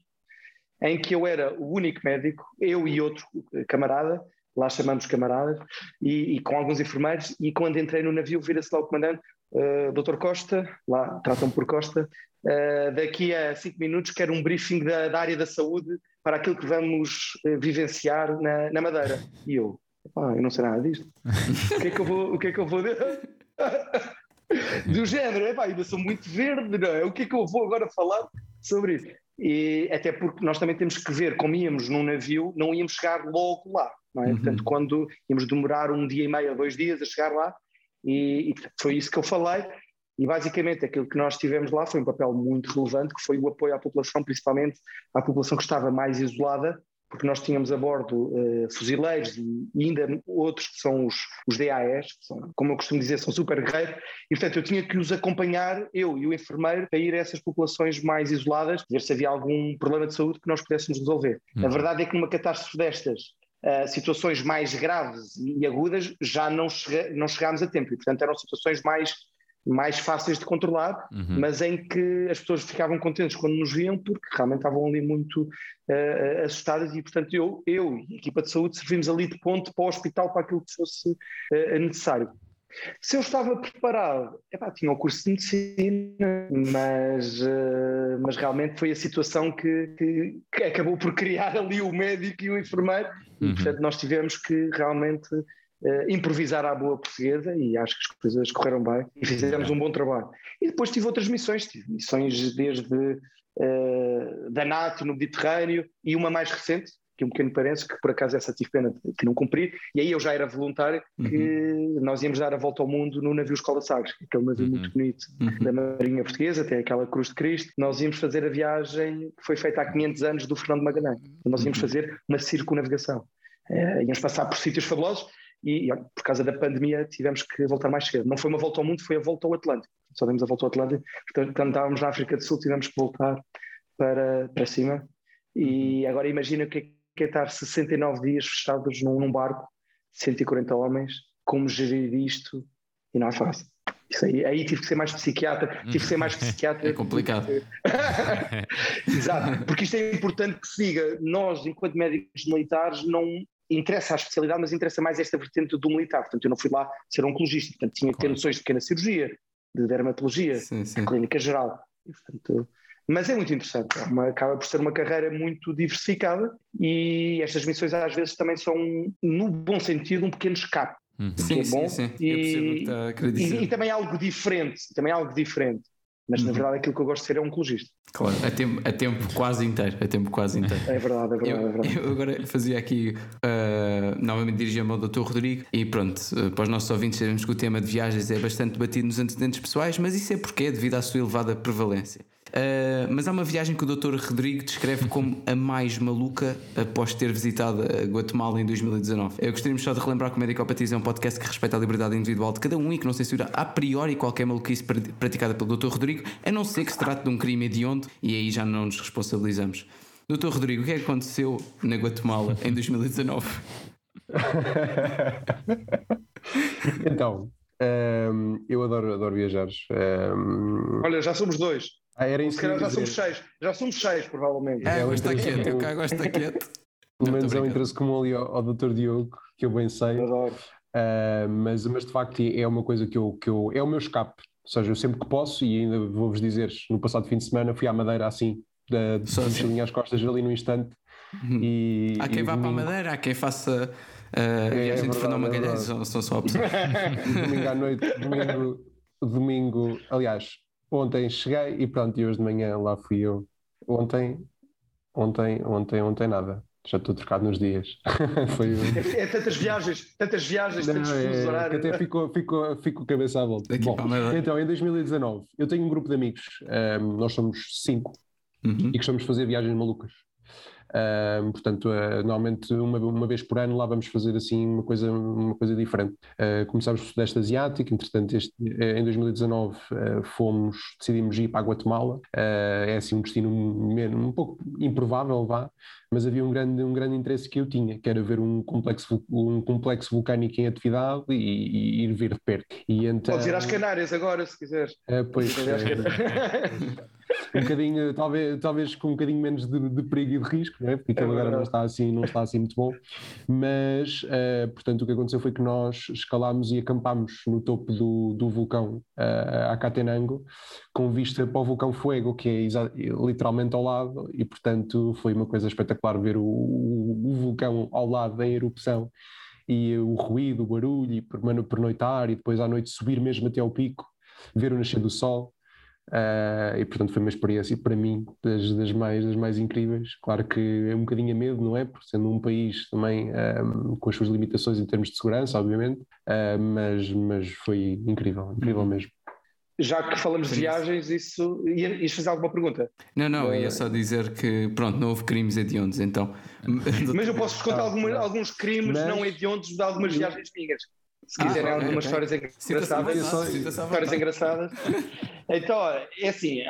em que eu era o único médico, eu e outro camarada, lá chamamos camaradas, e, e com alguns enfermeiros, e quando entrei no navio, vira-se lá o comandante, uh, Dr. Costa, lá tratam por Costa, uh, daqui a cinco minutos quero um briefing da, da área da saúde para aquilo que vamos uh, vivenciar na, na Madeira. E eu, ah, eu não sei nada disto. o que é que eu vou. O que é que eu vou... Do género, epá, ainda sou muito verde, não é? O que é que eu vou agora falar sobre isso? E até porque nós também temos que ver como íamos num navio, não íamos chegar logo lá, não é? Uhum. Portanto, quando íamos demorar um dia e meio, dois dias a chegar lá, e, e foi isso que eu falei. E basicamente aquilo que nós tivemos lá foi um papel muito relevante, que foi o apoio à população, principalmente à população que estava mais isolada, porque nós tínhamos a bordo uh, fuzileiros e, e, ainda outros que são os, os DAEs, que são, como eu costumo dizer, são super guerreiros, e portanto eu tinha que os acompanhar, eu e o enfermeiro, para ir a essas populações mais isoladas, ver se havia algum problema de saúde que nós pudéssemos resolver. Uhum. A verdade é que numa catástrofe destas, uh, situações mais graves e agudas, já não, chega, não chegámos a tempo, e portanto eram situações mais mais fáceis de controlar, uhum. mas em que as pessoas ficavam contentes quando nos viam, porque realmente estavam ali muito uh, assustadas e, portanto, eu, eu e a equipa de saúde servimos ali de ponto para o hospital para aquilo que fosse uh, necessário. Se eu estava preparado, epá, tinha o curso de medicina, mas, uh, mas realmente foi a situação que, que, que, acabou por criar ali o médico e o enfermeiro, uhum. e portanto nós tivemos que realmente uh, improvisar à boa portuguesa e acho que as coisas correram bem e fizemos um bom trabalho. E depois tive outras missões, tive missões desde uh, da NATO no Mediterrâneo e uma mais recente, que é um pequeno parente, que por acaso essa tive pena de não cumprir, e aí eu já era voluntário, que uhum. nós íamos dar a volta ao mundo no navio Escola Sagres, aquele navio uhum. muito bonito uhum. da Marinha Portuguesa, até aquela Cruz de Cristo. Nós íamos fazer a viagem que foi feita há 500 anos do Fernando Magalhães. Nós íamos uhum. fazer uma circunavigação. Uh, íamos passar por sítios fabulosos e, e, por causa da pandemia tivemos que voltar mais cedo. Não foi uma volta ao mundo, foi a volta ao Atlântico. Só demos a volta ao Atlântico. Portanto, quando estávamos na África do Sul, tivemos que voltar para, para cima. E uhum. agora imagina o que é, que é estar 69 dias fechados num, num barco, 140 homens, como gerir isto, e não é fácil. Isso aí, aí tive que ser mais psiquiatra, tive que ser mais psiquiatra. *laughs* É complicado. *laughs* Exato, porque isto é importante que siga. Nós, enquanto médicos militares, não interessa a especialidade, mas interessa mais esta vertente do militar. Portanto, eu não fui lá ser oncologista, portanto, tinha que ter noções de pequena cirurgia, de dermatologia, sim, sim. de clínica geral. Portanto, mas é muito interessante, é uma, acaba por ser uma carreira muito diversificada e estas missões às vezes também são, no bom sentido, um pequeno escape. Uhum. Sim, é bom sim, sim. E, e, e, também algo diferente, também algo diferente. Mas uhum. na verdade aquilo que eu gosto de ser é um oncologista. Claro, a tempo, a tempo quase inteiro. A tempo quase inteiro. É verdade, é verdade. Eu, é verdade. eu agora fazia aqui, uh, novamente dirigia-me ao Dr. Rodrigo e pronto, uh, para os nossos ouvintes sabemos que o tema de viagens é bastante debatido nos antecedentes pessoais, mas isso é porque é devido à sua elevada prevalência. Uh, mas há uma viagem que o Dr. Rodrigo descreve como a mais maluca após ter visitado a Guatemala em 2019. Eu gostaríamos só de relembrar que o Medicopatias é um podcast que respeita a liberdade individual de cada um e que não censura a priori qualquer maluquice praticada pelo Dr. Rodrigo, a não ser que se trate de um crime hediondo e aí já não nos responsabilizamos. Dr. Rodrigo, o que é que aconteceu na Guatemala em 2019? *laughs* então, um, ehm, eu adoro, adoro viajar. Um... Ehm, Olha, já somos dois. Ah, era isso já somos seis, já somos seis, provavelmente. É, gosto está quieto, eu cá gosto está *laughs* quieto. Pelo menos é um interesse comum ali ao, ao Dr. Diogo, que eu bem sei. Adoro. Uh, mas, mas de facto é uma coisa que eu, que eu. É o meu escape. Ou seja, eu sempre que posso, e ainda vou-vos dizer, no passado fim de semana fui à Madeira assim, de, de mochilinha às costas ali no instante. Uhum. E, há quem e vá domingo... para a Madeira, há quem faça uh, é, a viagem é de Fernão Magalhães, são, são só *laughs* opções. domingo à noite, domingo, domingo, aliás, ontem cheguei e pronto, e hoje de manhã lá fui eu. Ontem, ontem, ontem, ontem nada. Já estou trocado nos dias. *laughs* Foi... é, é, tantas viagens, tantas viagens, tantos é, horários. Até fico, fico, fico cabeça à volta. Bom, então, em 2019, eu tenho um grupo de amigos, um, ehm, nós somos cinco, uhum. e gostamos de fazer viagens malucas. Uh, portanto, uh, normalmente uma, uma vez por ano lá vamos fazer assim uma coisa, uma coisa diferente. Uh, começámos o Sudeste Asiático, entretanto este, eh, em 2019 fomos, decidimos ir para a Guatemala, é assim um destino um, um pouco improvável, vá, mas havia um grande, um grande interesse que eu tinha, que era ver um complexo, um complexo vulcânico em atividade e, e ir ver de perto. E então, Podes ir às Canárias agora, se quiseres. pois, *laughs* um bocadinho, talvez, talvez com um bocadinho menos de, de perigo e de risco, não é? porque aquilo é agora não está, assim, não está assim muito bom. Mas, uh, portanto, o que aconteceu foi que nós escalámos e acampámos no topo do, do vulcão uh, Acatenango, com vista para o vulcão Fuego, que é literalmente ao lado, e portanto foi uma coisa espetacular ver o, o, o vulcão ao lado em erupção e o ruído, o barulho, e pernoitar e depois à noite subir mesmo até ao pico, ver o nascer do sol. Uh, e portanto foi uma experiência para mim das, das, mais, das mais incríveis. Claro que é um bocadinho a medo, não é? Por sendo um país também um, com as suas limitações em termos de segurança, obviamente, uh, mas, mas foi incrível, incrível uhum. mesmo. Já que falamos de viagens, isso. Ias fazer alguma pergunta? Não, não, ia só dizer que, pronto, não houve crimes hediondos, então. Mas eu posso-vos contar ah, alguma, alguns crimes mas... não hediondos de algumas viagens minhas. Se quiserem ah, algumas okay. histórias engraçadas. Histórias engraçadas. Então, é assim,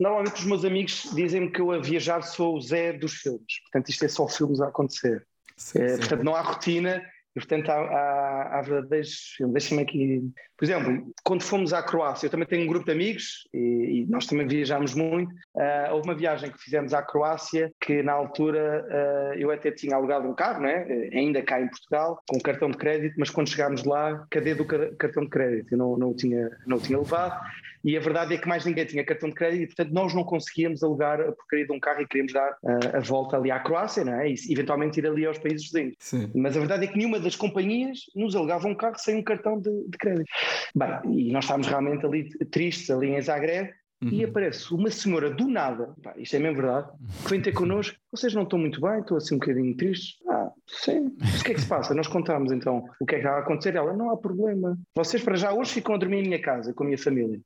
normalmente os meus amigos dizem-me que eu a viajar sou o Zé dos filmes. Portanto, isto é só filmes a acontecer. Sim, é, sim. Portanto, não há rotina portanto, há, há, há verdadeiros. Deixa-me aqui. Por exemplo, quando fomos à Croácia, eu também tenho um grupo de amigos e, e nós também viajámos muito. Uh, houve uma viagem que fizemos à Croácia que, na altura, uh, eu até tinha alugado um carro, né? ainda cá em Portugal, com cartão de crédito, mas quando chegámos lá, cadê do cartão de crédito? Eu não, não, tinha, não tinha levado e a verdade é que mais ninguém tinha cartão de crédito e, portanto, nós não conseguíamos alugar a porcaria de um carro e queríamos dar uh, a volta ali à Croácia, não é? E eventualmente ir ali aos países vizinhos. Mas a verdade é que nenhuma das companhias nos alugava um carro sem um cartão de, de crédito. Bem, e nós estávamos realmente ali tristes, ali em Zagreb, Uhum. E aparece uma senhora do nada, pá, isto é mesmo verdade, que vem ter connosco. Vocês não estão muito bem, estou assim um bocadinho triste. Ah, sim. Mas o que é que se passa? Nós contamos então o que é que vai acontecer. Ela, não há problema. Vocês para já hoje ficam a dormir em minha casa com a minha família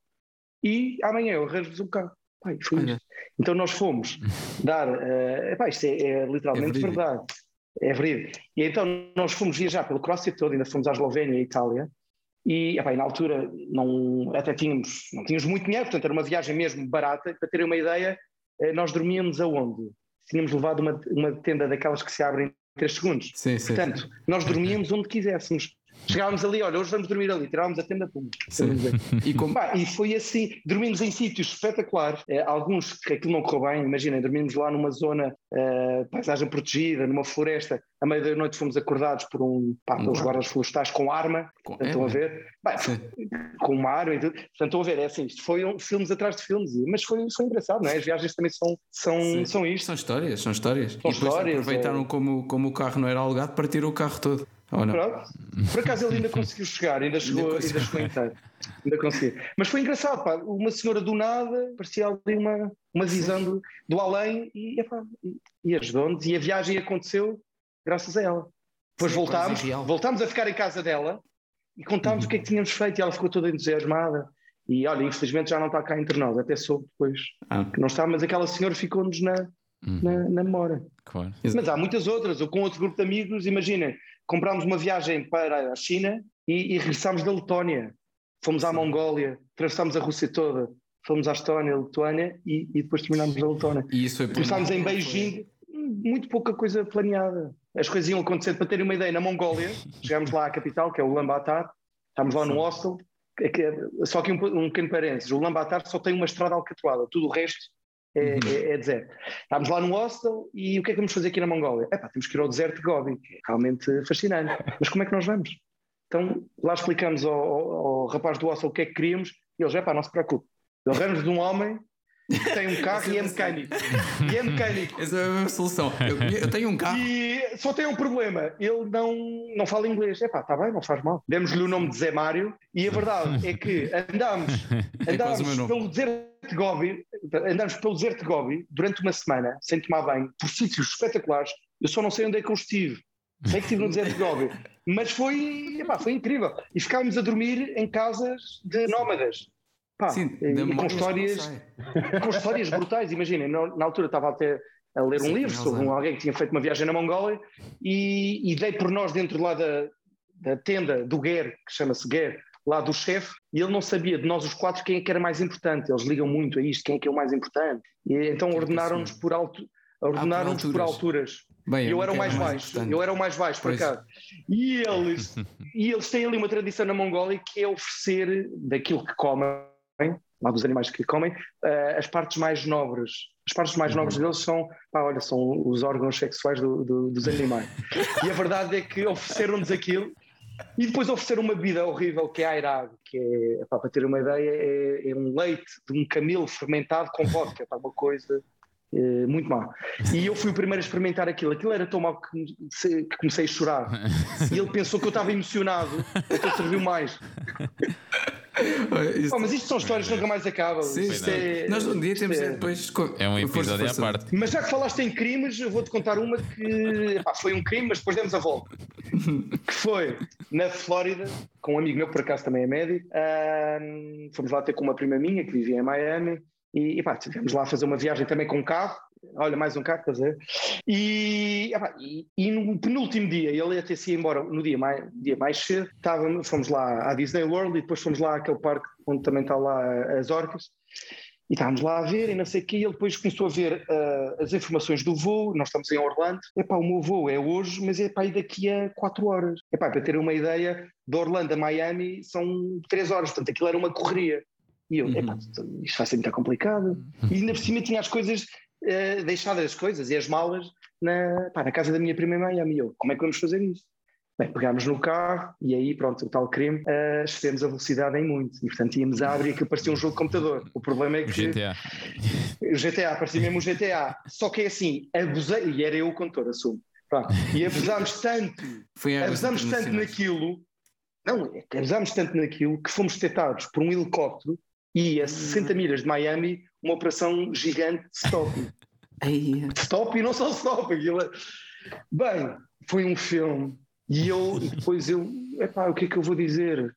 e amanhã eu arranjo-vos um carro. Pai, foi isto. Então nós fomos *laughs* dar. Uh, epá, isto é, é literalmente é verdade. É verídico. E então nós fomos viajar pelo Croácia todo, ainda fomos à Eslovénia e Itália. E, epá, na altura não, até tínhamos, não tínhamos muito dinheiro, portanto era uma viagem mesmo barata. Para terem uma ideia, eh, nós dormíamos aonde? Tínhamos levado uma, uma tenda daquelas que se abrem em 3 segundos. Sim, sim, portanto, sim. nós dormíamos onde quiséssemos. Chegávamos ali, olha, hoje vamos dormir ali, tirávamos a tenda pum. *laughs* E, com... bah, e foi assim, dormimos em sítios espetaculares, é, alguns que aquilo não correu bem, imaginem, dormimos lá numa zona, uh, paisagem protegida, numa floresta, à meia da noite fomos acordados por um, pá, pelos guardas florestais com arma, com, é, estão a ver? com uma arma e tudo, portanto estão a ver, é assim, isto foi um, filmes atrás de filmes, mas foi, foi engraçado, não é? As viagens também são, são, são isto. São histórias, são histórias. São e histórias, aproveitaram é... como, como o carro não era alugado, partiram o carro todo. Pronto. Por acaso ele ainda *laughs* conseguiu chegar, ainda chegou, ainda, ainda chegou inteiro. Ainda conseguiu. Mas foi engraçado, pá. Uma senhora do nada, parecia ali uma, uma visão do, do além e, epá, e, e ajudou-nos. E a viagem aconteceu graças a ela. Depois Sim, voltámos, voltámos a ficar em casa dela e contámos uhum. o que é que tínhamos feito e ela ficou toda entusiasmada. E olha, infelizmente já não está cá entre nós, até soube depois ah. que não está, mas aquela senhora ficou-nos na, uhum. na, na memória. Claro. Mas há muitas outras, ou com outro grupo de amigos, imaginem, comprámos uma viagem para a China e, e regressámos da Letónia. Fomos à Mongólia, atravessámos a Rússia toda, fomos à Estónia, Letónia e, e depois terminámos na Letónia. E isso foi Começámos em Beijing, muito pouca coisa planeada. As coisas iam acontecer, para terem uma ideia, na Mongólia, *laughs* chegámos lá à capital, que é o Ulaanbaatar, estávamos lá Sim. no hostel, é é, só que um, um pequeno parênteses, o Ulaanbaatar só tem uma estrada alcatroada, tudo o resto é, uhum. é, é, deserto. Estávamos lá no hostel e o que é que vamos fazer aqui na Mongólia? Epá, temos que ir ao deserto de Gobi, que é realmente fascinante. Mas como é que nós vamos? Então lá explicamos ao, ao, ao rapaz do hostel o que é que queríamos e ele já, pá, não se preocupe. Ele de um homem tem um carro e é mecânico. E é mecânico. Essa é a mesma solução. Eu, eu tenho um carro. E só tem um problema, ele não, não fala inglês. Epá, está bem, não faz mal. Demos-lhe o nome de Zé Mário e a verdade é que andámos, *laughs* É andámos nome. pelo deserto de Gobi, andámos pelo deserto de Gobi durante uma semana, sem tomar banho, por sítios espetaculares. Eu só não sei onde é que eu estive. Sei que estive no deserto de Gobi. Mas foi, epá, foi incrível. E ficámos a dormir em casas de nómadas. Pá, Sim, e com histórias com histórias brutais. Imaginem, na, altura estava até a ler um Sim, livro sobre um- alguém que tinha feito uma viagem na Mongólia e, e dei por nós dentro lá da, da tenda do Guer, que chama-se Guer, lá do chefe, e ele não sabia de nós os quatro quem é que era mais importante. Eles ligam muito a isto, quem é que é o mais importante. E então é que ordenaram-nos por alto. Ordenaram-nos por alturas. Bem, eu não era o quero mais baixo, importante. eu era o mais baixo, Pois. acaso. E eles, *laughs* e eles têm ali uma tradição na Mongólia que é oferecer daquilo que comem, lá dos animais que comem, eh, as partes mais nobres. As partes mais nobres deles são, pá, olha, são os órgãos sexuais do- do- dos animais. e a verdade é que ofereceram-nos aquilo e depois ofereceram uma bebida horrível que é airag, que é, pá, para ter uma ideia, é, é um leite de um camelo fermentado com vodka, pá, uma coisa eh, muito má. E eu fui o primeiro a experimentar aquilo. Aquilo era tão mau que que comecei a chorar. E ele pensou que eu estava emocionado, então serviu mais. *laughs* Mas isto são histórias que nunca mais acabam. Sim, Isto é- Nós um dia temos é- de depois. É um episódio à parte. Mas já que falaste em crimes, eu vou-te contar uma que foi um crime, mas depois demos a volta. *laughs* que foi na Flórida, com um amigo meu, que por acaso também é médico. ahm, fomos lá ter com uma prima minha que vivia em Miami. E, e pá, tivemos lá a fazer uma viagem também com um carro. Olha, mais um carro, estás a ver? E, e, no penúltimo dia, ele ia ter se embora no dia mais, dia mais cedo, estávamos, fomos lá à Disney World e depois fomos lá àquele parque onde também está lá as orcas. E estávamos lá a ver e não sei o quê, e ele depois começou a ver ah, as informações do voo, nós estamos em Orlando, epá, o meu voo é hoje, mas é para ir daqui a 4 horas. Epá, para ter uma ideia, de Orlando a Miami são 3 horas, portanto aquilo era uma correria. E eu, Uhum. epá, isto vai ser muito complicado. E ainda por cima tinha as coisas, eh, deixadas as coisas e as malas na, pá, na casa da minha prima em Miami. Eu, como é que vamos fazer isso? Bem, pegámos no carro e aí, pronto, o tal crime, uh, excedemos a velocidade em muito. E, portanto, íamos a abrir que parecia um jogo de computador. O problema é O que GTA. o GTA, parecia mesmo o GTA. Só que é assim, abusei, e era eu o condutor, assumo. Pá, e abusámos tanto, abusámos tanto naquilo, não, é abusámos tanto naquilo que fomos detectados por um helicóptero e a 60 milhas de Miami, uma operação gigante de stop. *laughs* Ai, Stop e não só stop. Aquilo... é- Bem, foi um filme. E eu, depois eu, epá, o que é que eu vou dizer?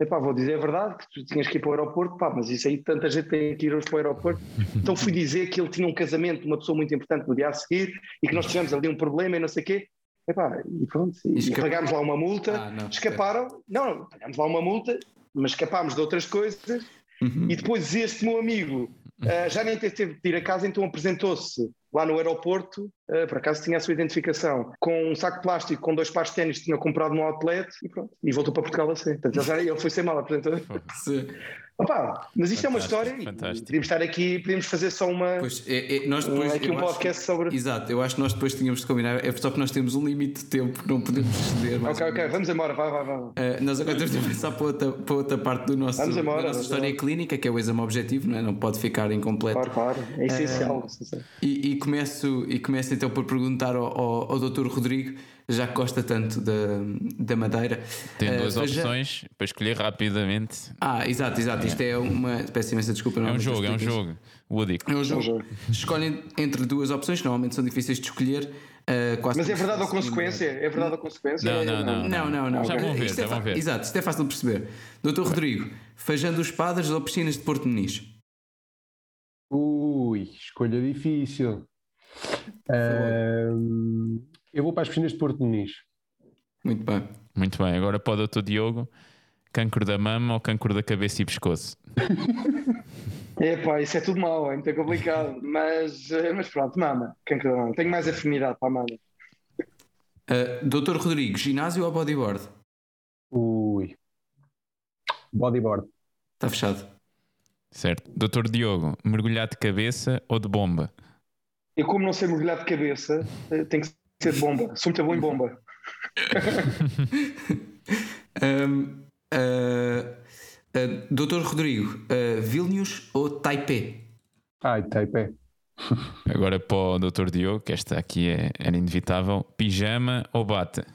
Epá, vou dizer a verdade, que tu tinhas que ir para o aeroporto, pá, mas isso aí tanta gente tem que ir hoje para o aeroporto. Então fui dizer que ele tinha um casamento de uma pessoa muito importante no dia a seguir e que nós tivemos ali um problema e não sei o quê. Epá, e pronto, e, pagámos lá uma multa, Ah, não, escaparam, não, não, pagámos lá uma multa, mas escapámos de outras coisas Uhum. e depois este meu amigo ah, já nem teve de ir a casa, então apresentou-se lá no aeroporto, ah, por acaso tinha a sua identificação, com um saco de plástico com dois pares de ténis que tinha comprado no outlet e pronto, e voltou para Portugal assim. Portanto, ele, foi sem mal apresentou. Opa, mas isto é uma Fantástico, história e fantástico. podíamos estar aqui, podíamos fazer só uma, Pois, é, é, nós um, depois, aqui um eu acho- podcast sobre. Exato, eu acho que nós depois tínhamos de combinar. É só que nós temos um limite de tempo que não podemos exceder. mais Ok, ok, vamos embora, vai, vai, vai. Uh, nós agora temos de avançar para outra, para outra parte do nosso, Vamos embora, da nossa vamos história embora. clínica, que é o exame objetivo, não, é? não pode ficar incompleto. Claro, claro, é essencial. essencial. E, e começo, e começo então por perguntar ao, ao, ao Dr. Rodrigo, já que gosta tanto da, da Madeira. Tem uh, duas veja- opções para escolher rapidamente. Ah, exato, exato. Isto é uma. Peço imensa desculpa. É um normalmente jogo, é um jogo. Woody. É um jogo. Escolhem entre duas opções, que normalmente são difíceis de escolher. uh, quase Mas é todos verdade ou consequência? É verdade ou consequência? Não, não, não. Não, não, não. Já vão ver, Isto já é vão ver. Exato, isto é fácil de perceber. Doutor Rodrigo, feijando os padres ou piscinas de Porto Muniz? Ui, escolha difícil. Ahm, eu vou para as piscinas de Porto Muniz. Muito bem. Muito bem, agora para o Dr. Diogo, cancro da mama ou cancro da cabeça e pescoço? *laughs* É pá, isso é tudo mau, é muito complicado. Mas, eh, mas pronto, mama. Quem que não? Tenho mais afinidade para a mama. Uh, Doutor Rodrigo, ginásio ou bodyboard? Ui. Bodyboard. Está fechado. Certo. Dr. Diogo, mergulhar de cabeça ou de bomba? Eu, como não sei mergulhar de cabeça, eh, tem que ser de bomba. Sou muito bom em bomba. Um, uh, uh, Doutor Rodrigo, uh, Vilnius ou Taipei? Ai, Taipei. Agora para o Dr. Diogo, que esta aqui é, era inevitável: pijama ou bata?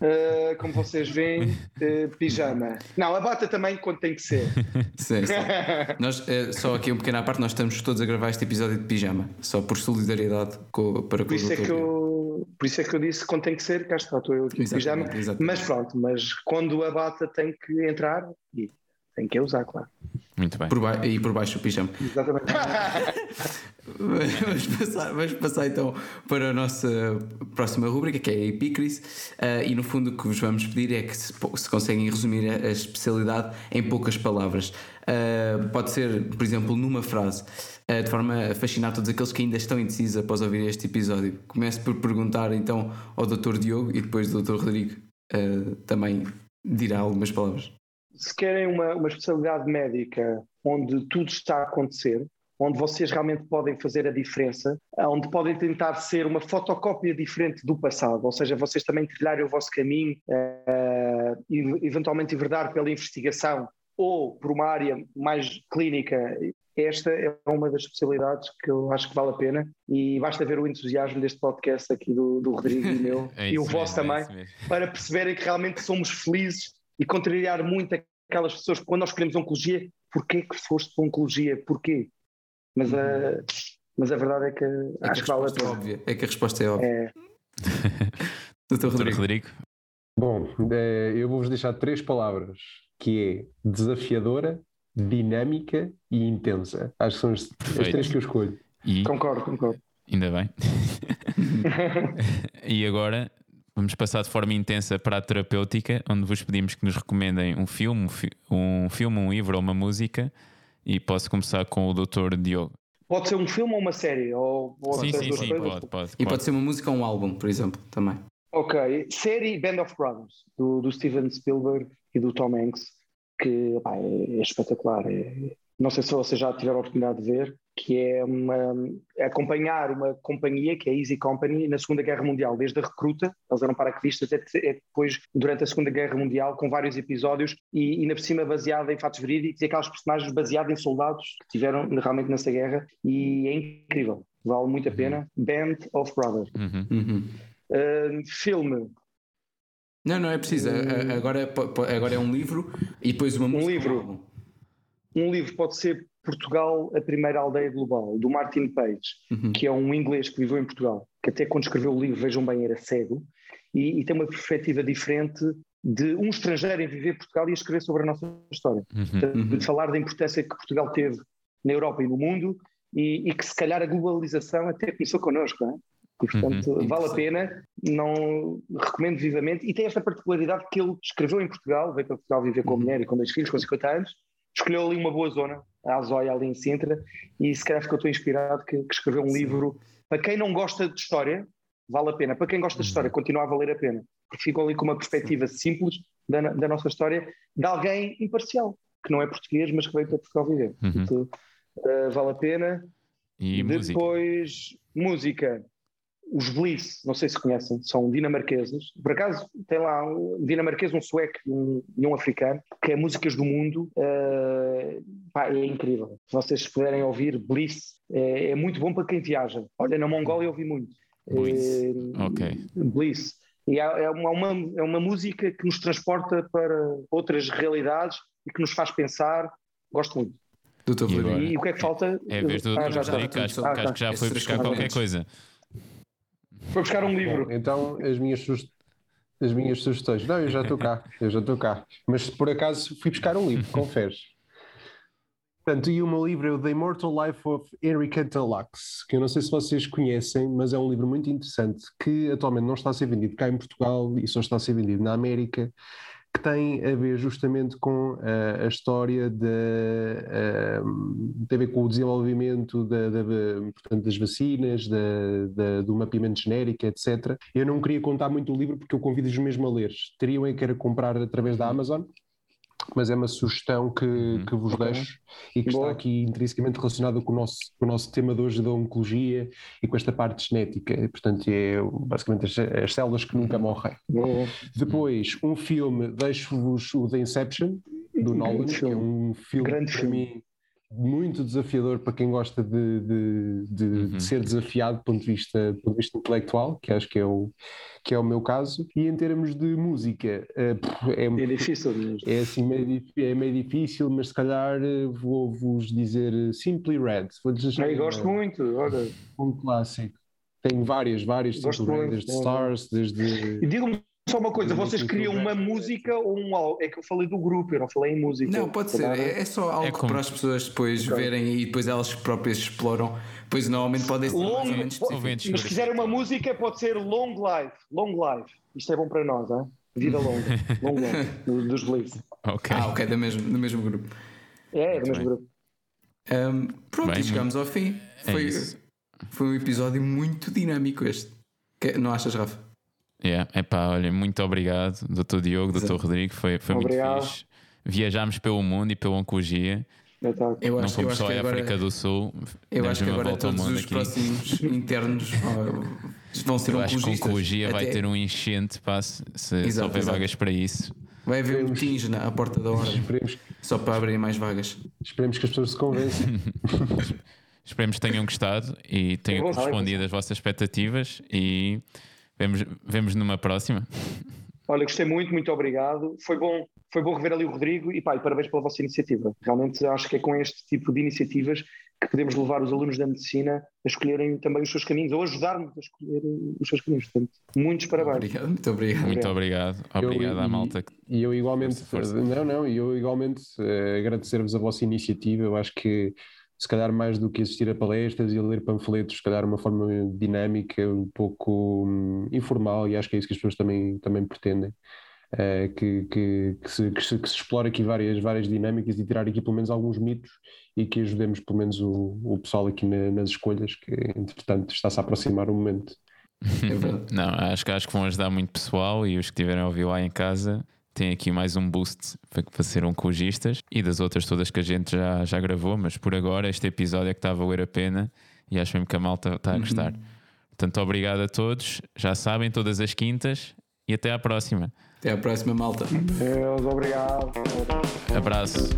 Uh, como vocês veem, uh, *laughs* pijama. Não, a bata também quando tem que ser. *laughs* sim, sim. *laughs* Nós, uh, só aqui um pequeno à parte, nós estamos todos a gravar este episódio de pijama, só por solidariedade com, para com por isso o é que eu, Por isso é que eu disse quando tem que ser, cá está, estou eu aqui de pijama. Exatamente. Mas pronto, mas quando a bata tem que entrar, tem que usar, claro. Muito bem. Por e por baixo o pijama. Exatamente. Vamos, passar, vamos passar então para a nossa próxima rubrica, que é a Epicris. Uh, e no fundo o que vos vamos pedir é que se, se conseguem resumir a, a, especialidade em poucas palavras. Uh, pode ser, por exemplo, numa frase, uh, de forma a fascinar todos aqueles que ainda estão indecisos após ouvir este episódio. Começo por perguntar então ao Dr. Diogo e depois do Dr. Rodrigo também dirá algumas palavras se querem uma, uma especialidade médica onde tudo está a acontecer, onde vocês realmente podem fazer a diferença, onde podem tentar ser uma fotocópia diferente do passado, ou seja, vocês também trilharem o vosso caminho uh, e eventualmente enverdar pela investigação ou por uma área mais clínica. Esta é uma das especialidades que eu acho que vale a pena e basta ver o entusiasmo deste podcast aqui do, do Rodrigo e *laughs* meu é e o vosso mesmo, também é para perceberem que realmente somos felizes e contrariar muito aquelas pessoas que quando nós escolhemos oncologia, porquê que foste para oncologia? Porquê? Mas, a, eh, mas a verdade é que é acho que, a vale a pena. É, óbvia. é que a resposta é óbvia. É. *laughs* Doutor Rodrigo. Rodrigo. Bom, é, eu vou-vos deixar três palavras, que é desafiadora, dinâmica e intensa. Acho que são as, as três que eu escolho. E... Concordo, concordo. Ainda bem. *laughs* e agora Vamos passar de forma intensa para a terapêutica, onde vos pedimos que nos recomendem um filme, um filme, um livro ou uma música. E posso começar com o Dr. Diogo. Pode ser um filme ou uma série? Ou, ou sim, sim, sim, pode, pode, E pode ser uma música ou um álbum, por exemplo, também. Ok. Série Band of Brothers, do, do Steven Spielberg e do Tom Hanks, que pá, é, é espetacular. É, não sei se vocês já tiveram a oportunidade de ver, que é uma, é acompanhar uma companhia, que é a Easy Company, na Segunda Guerra Mundial, desde a recruta, eles eram paraquedistas, até depois, durante a Segunda Guerra Mundial, com vários episódios, e, e na por cima baseada em fatos verídicos, e aqueles personagens baseados em soldados que tiveram realmente nessa guerra, e é incrível, vale muito a pena. Uhum. Band of Brothers. Uhum. Uhum. Uh, filme. Não, não é preciso. Uh, agora, agora é um livro e depois uma música. Um livro. Um livro pode ser Portugal, a primeira aldeia global, do Martin Page, uhum. que é um inglês que viveu em Portugal, que até quando escreveu o livro, vejam bem, era cego, e, e tem uma perspectiva diferente de um estrangeiro em viver Portugal e escrever sobre a nossa história. Uhum. De, de, falar da importância que Portugal teve na Europa e no mundo e, e, que se calhar a globalização até começou connosco, não é? E, portanto, uhum. vale a pena, não recomendo vivamente. E tem esta particularidade que ele escreveu em Portugal, veio para Portugal viver com a uhum. mulher e com dois filhos, com 50 anos, escolheu ali uma boa zona, a Azóia ali em Sintra, e se calhar ficou tão inspirado que, que escreveu um Sim. livro. Para quem não gosta de história, vale a pena. Para quem gosta de história, uhum. continua a valer a pena. Porque ficou ali com uma perspectiva simples da, da, nossa história, de alguém imparcial, que não é português, mas que veio para Portugal viver. Uhum. Portanto, uh, vale a pena. E Depois, música. música os Bliss, não sei se conhecem, são dinamarqueses. Por acaso tem lá um dinamarquês, um sueco e um, um africano, que é Músicas do Mundo. Uh, pá, é incrível. Se vocês puderem ouvir, Bliss é, é, muito bom para quem viaja. Olha, na Mongólia ouvi muito. Bliss. É, ok. Bliss. E é, uma, uma, é uma música que nos transporta para outras realidades e que nos faz pensar. Gosto muito. E, e, o que é que falta? É a vez do ah, já, já, acho, acho que já foi buscar qualquer coisa. Foi buscar um livro. Então, as minhas, as minhas sugestões. Não, eu já estou cá, eu já estou cá. Mas por acaso fui buscar um livro, confesso. Portanto, e o meu livro é o The Immortal Life of Enriqueta Lux, que eu não sei se vocês conhecem, mas é um livro muito interessante que atualmente não está a ser vendido cá em Portugal e só está a ser vendido na América que tem a ver justamente com uh, a história de, uh, tem a ver com o desenvolvimento da, da, portanto, das vacinas, da, do mapeamento genérico, etc. Eu não queria contar muito o livro porque eu convido-os mesmo a ler. Teriam é que era comprar através da Amazon, mas é uma sugestão que, uhum. que vos deixo e que Boa. está aqui intrinsecamente relacionada com o, nosso, com o nosso tema de hoje da oncologia e com esta parte genética. Portanto, é basicamente as, as células que nunca morrem. Boa. Depois, um filme, deixo-vos o The Inception, do Nolan, que é um filme Grande para filme. mim muito desafiador para quem gosta de, de, de, Uhum. de ser desafiado do ponto de vista, do ponto de vista intelectual, que acho que é o, que é o meu caso. E em termos de música, eh, é, É difícil mesmo. é assim meio, é meio difícil, mas se calhar eh, vou-vos dizer eh, Simply Red. Deixar Eu gosto muito, olha. um clássico. Tenho várias, várias, Gosto Red, muito, desde é. Stars, E desde. Só uma coisa, vocês sei uma música ou um álbum? É que eu falei do grupo, eu não falei em música. Não, pode ser. É, é só algo É como- para as pessoas depois verem e depois elas próprias exploram. Pois normalmente podem ser mais ou Long, menos mas se quiser uma música, pode ser Long Life. Long Life. Isto é bom para nós, hein? Vida longa. *laughs* Long Life. do- Dos Beliefs. Ok. Ah, ok, do mesmo, do mesmo grupo. É, é do mesmo bem. grupo. Ahm, pronto, Bem, e chegamos ao fim. É Foi, isso. foi um episódio muito dinâmico este. Que- não achas, Rafa? Yeah. Epá, olha, muito obrigado, Dr. Diogo, Dr. Rodrigo, foi, foi muito fixe. Viajámos pelo mundo e pela oncologia. Eu não acho, eu fomos só que à agora, África do Sul. eu acho que agora todos mundo os aqui. próximos internos *laughs* vão ser Eu acho que a oncologia vai Até- ter um enchente, pá, se, se Exato, houver exato. vagas para isso. Vai haver um tinge na à porta da hora Esperemos, só para abrirem mais vagas. esperemos que as pessoas se convençam. *laughs* Esperemos que tenham gostado e tenham É correspondido às vossas expectativas e vemos, vemos numa próxima. Olha, gostei muito, muito obrigado. Foi bom, foi bom rever ali o Rodrigo e, pá, e parabéns pela vossa iniciativa. Realmente acho que é com este tipo de iniciativas que podemos levar os alunos da medicina a escolherem também os seus caminhos ou ajudar-nos a escolher os seus caminhos. Portanto, muitos parabéns. Obrigado, muito obrigado. Muito obrigado. Obrigado Eu- à malta. E eu igualmente, Força, força. não, não, e eu igualmente eh, agradecer-vos a vossa iniciativa. Eu acho que se calhar mais do que assistir a palestras e a ler panfletos, se calhar uma forma dinâmica, um pouco hum, informal, e acho que é isso que as pessoas também, também pretendem. eh, que, que, que, se, que, se, que se explore aqui várias, várias dinâmicas e tirar aqui pelo menos alguns mitos e que ajudemos pelo menos o, o pessoal aqui na- nas escolhas, que entretanto está-se a aproximar o momento. É. *laughs* Não, acho que, acho que vão ajudar muito pessoal e os que tiverem a ouvir lá em casa têm aqui mais um boost para, para ser oncologistas e das outras todas que a gente já, já gravou, mas por agora este episódio é que está a valer a pena e acho mesmo que a malta está a gostar. Portanto, obrigado a todos, já sabem, todas as quintas e até à próxima. Até à próxima, malta. Deus, obrigado. Abraço.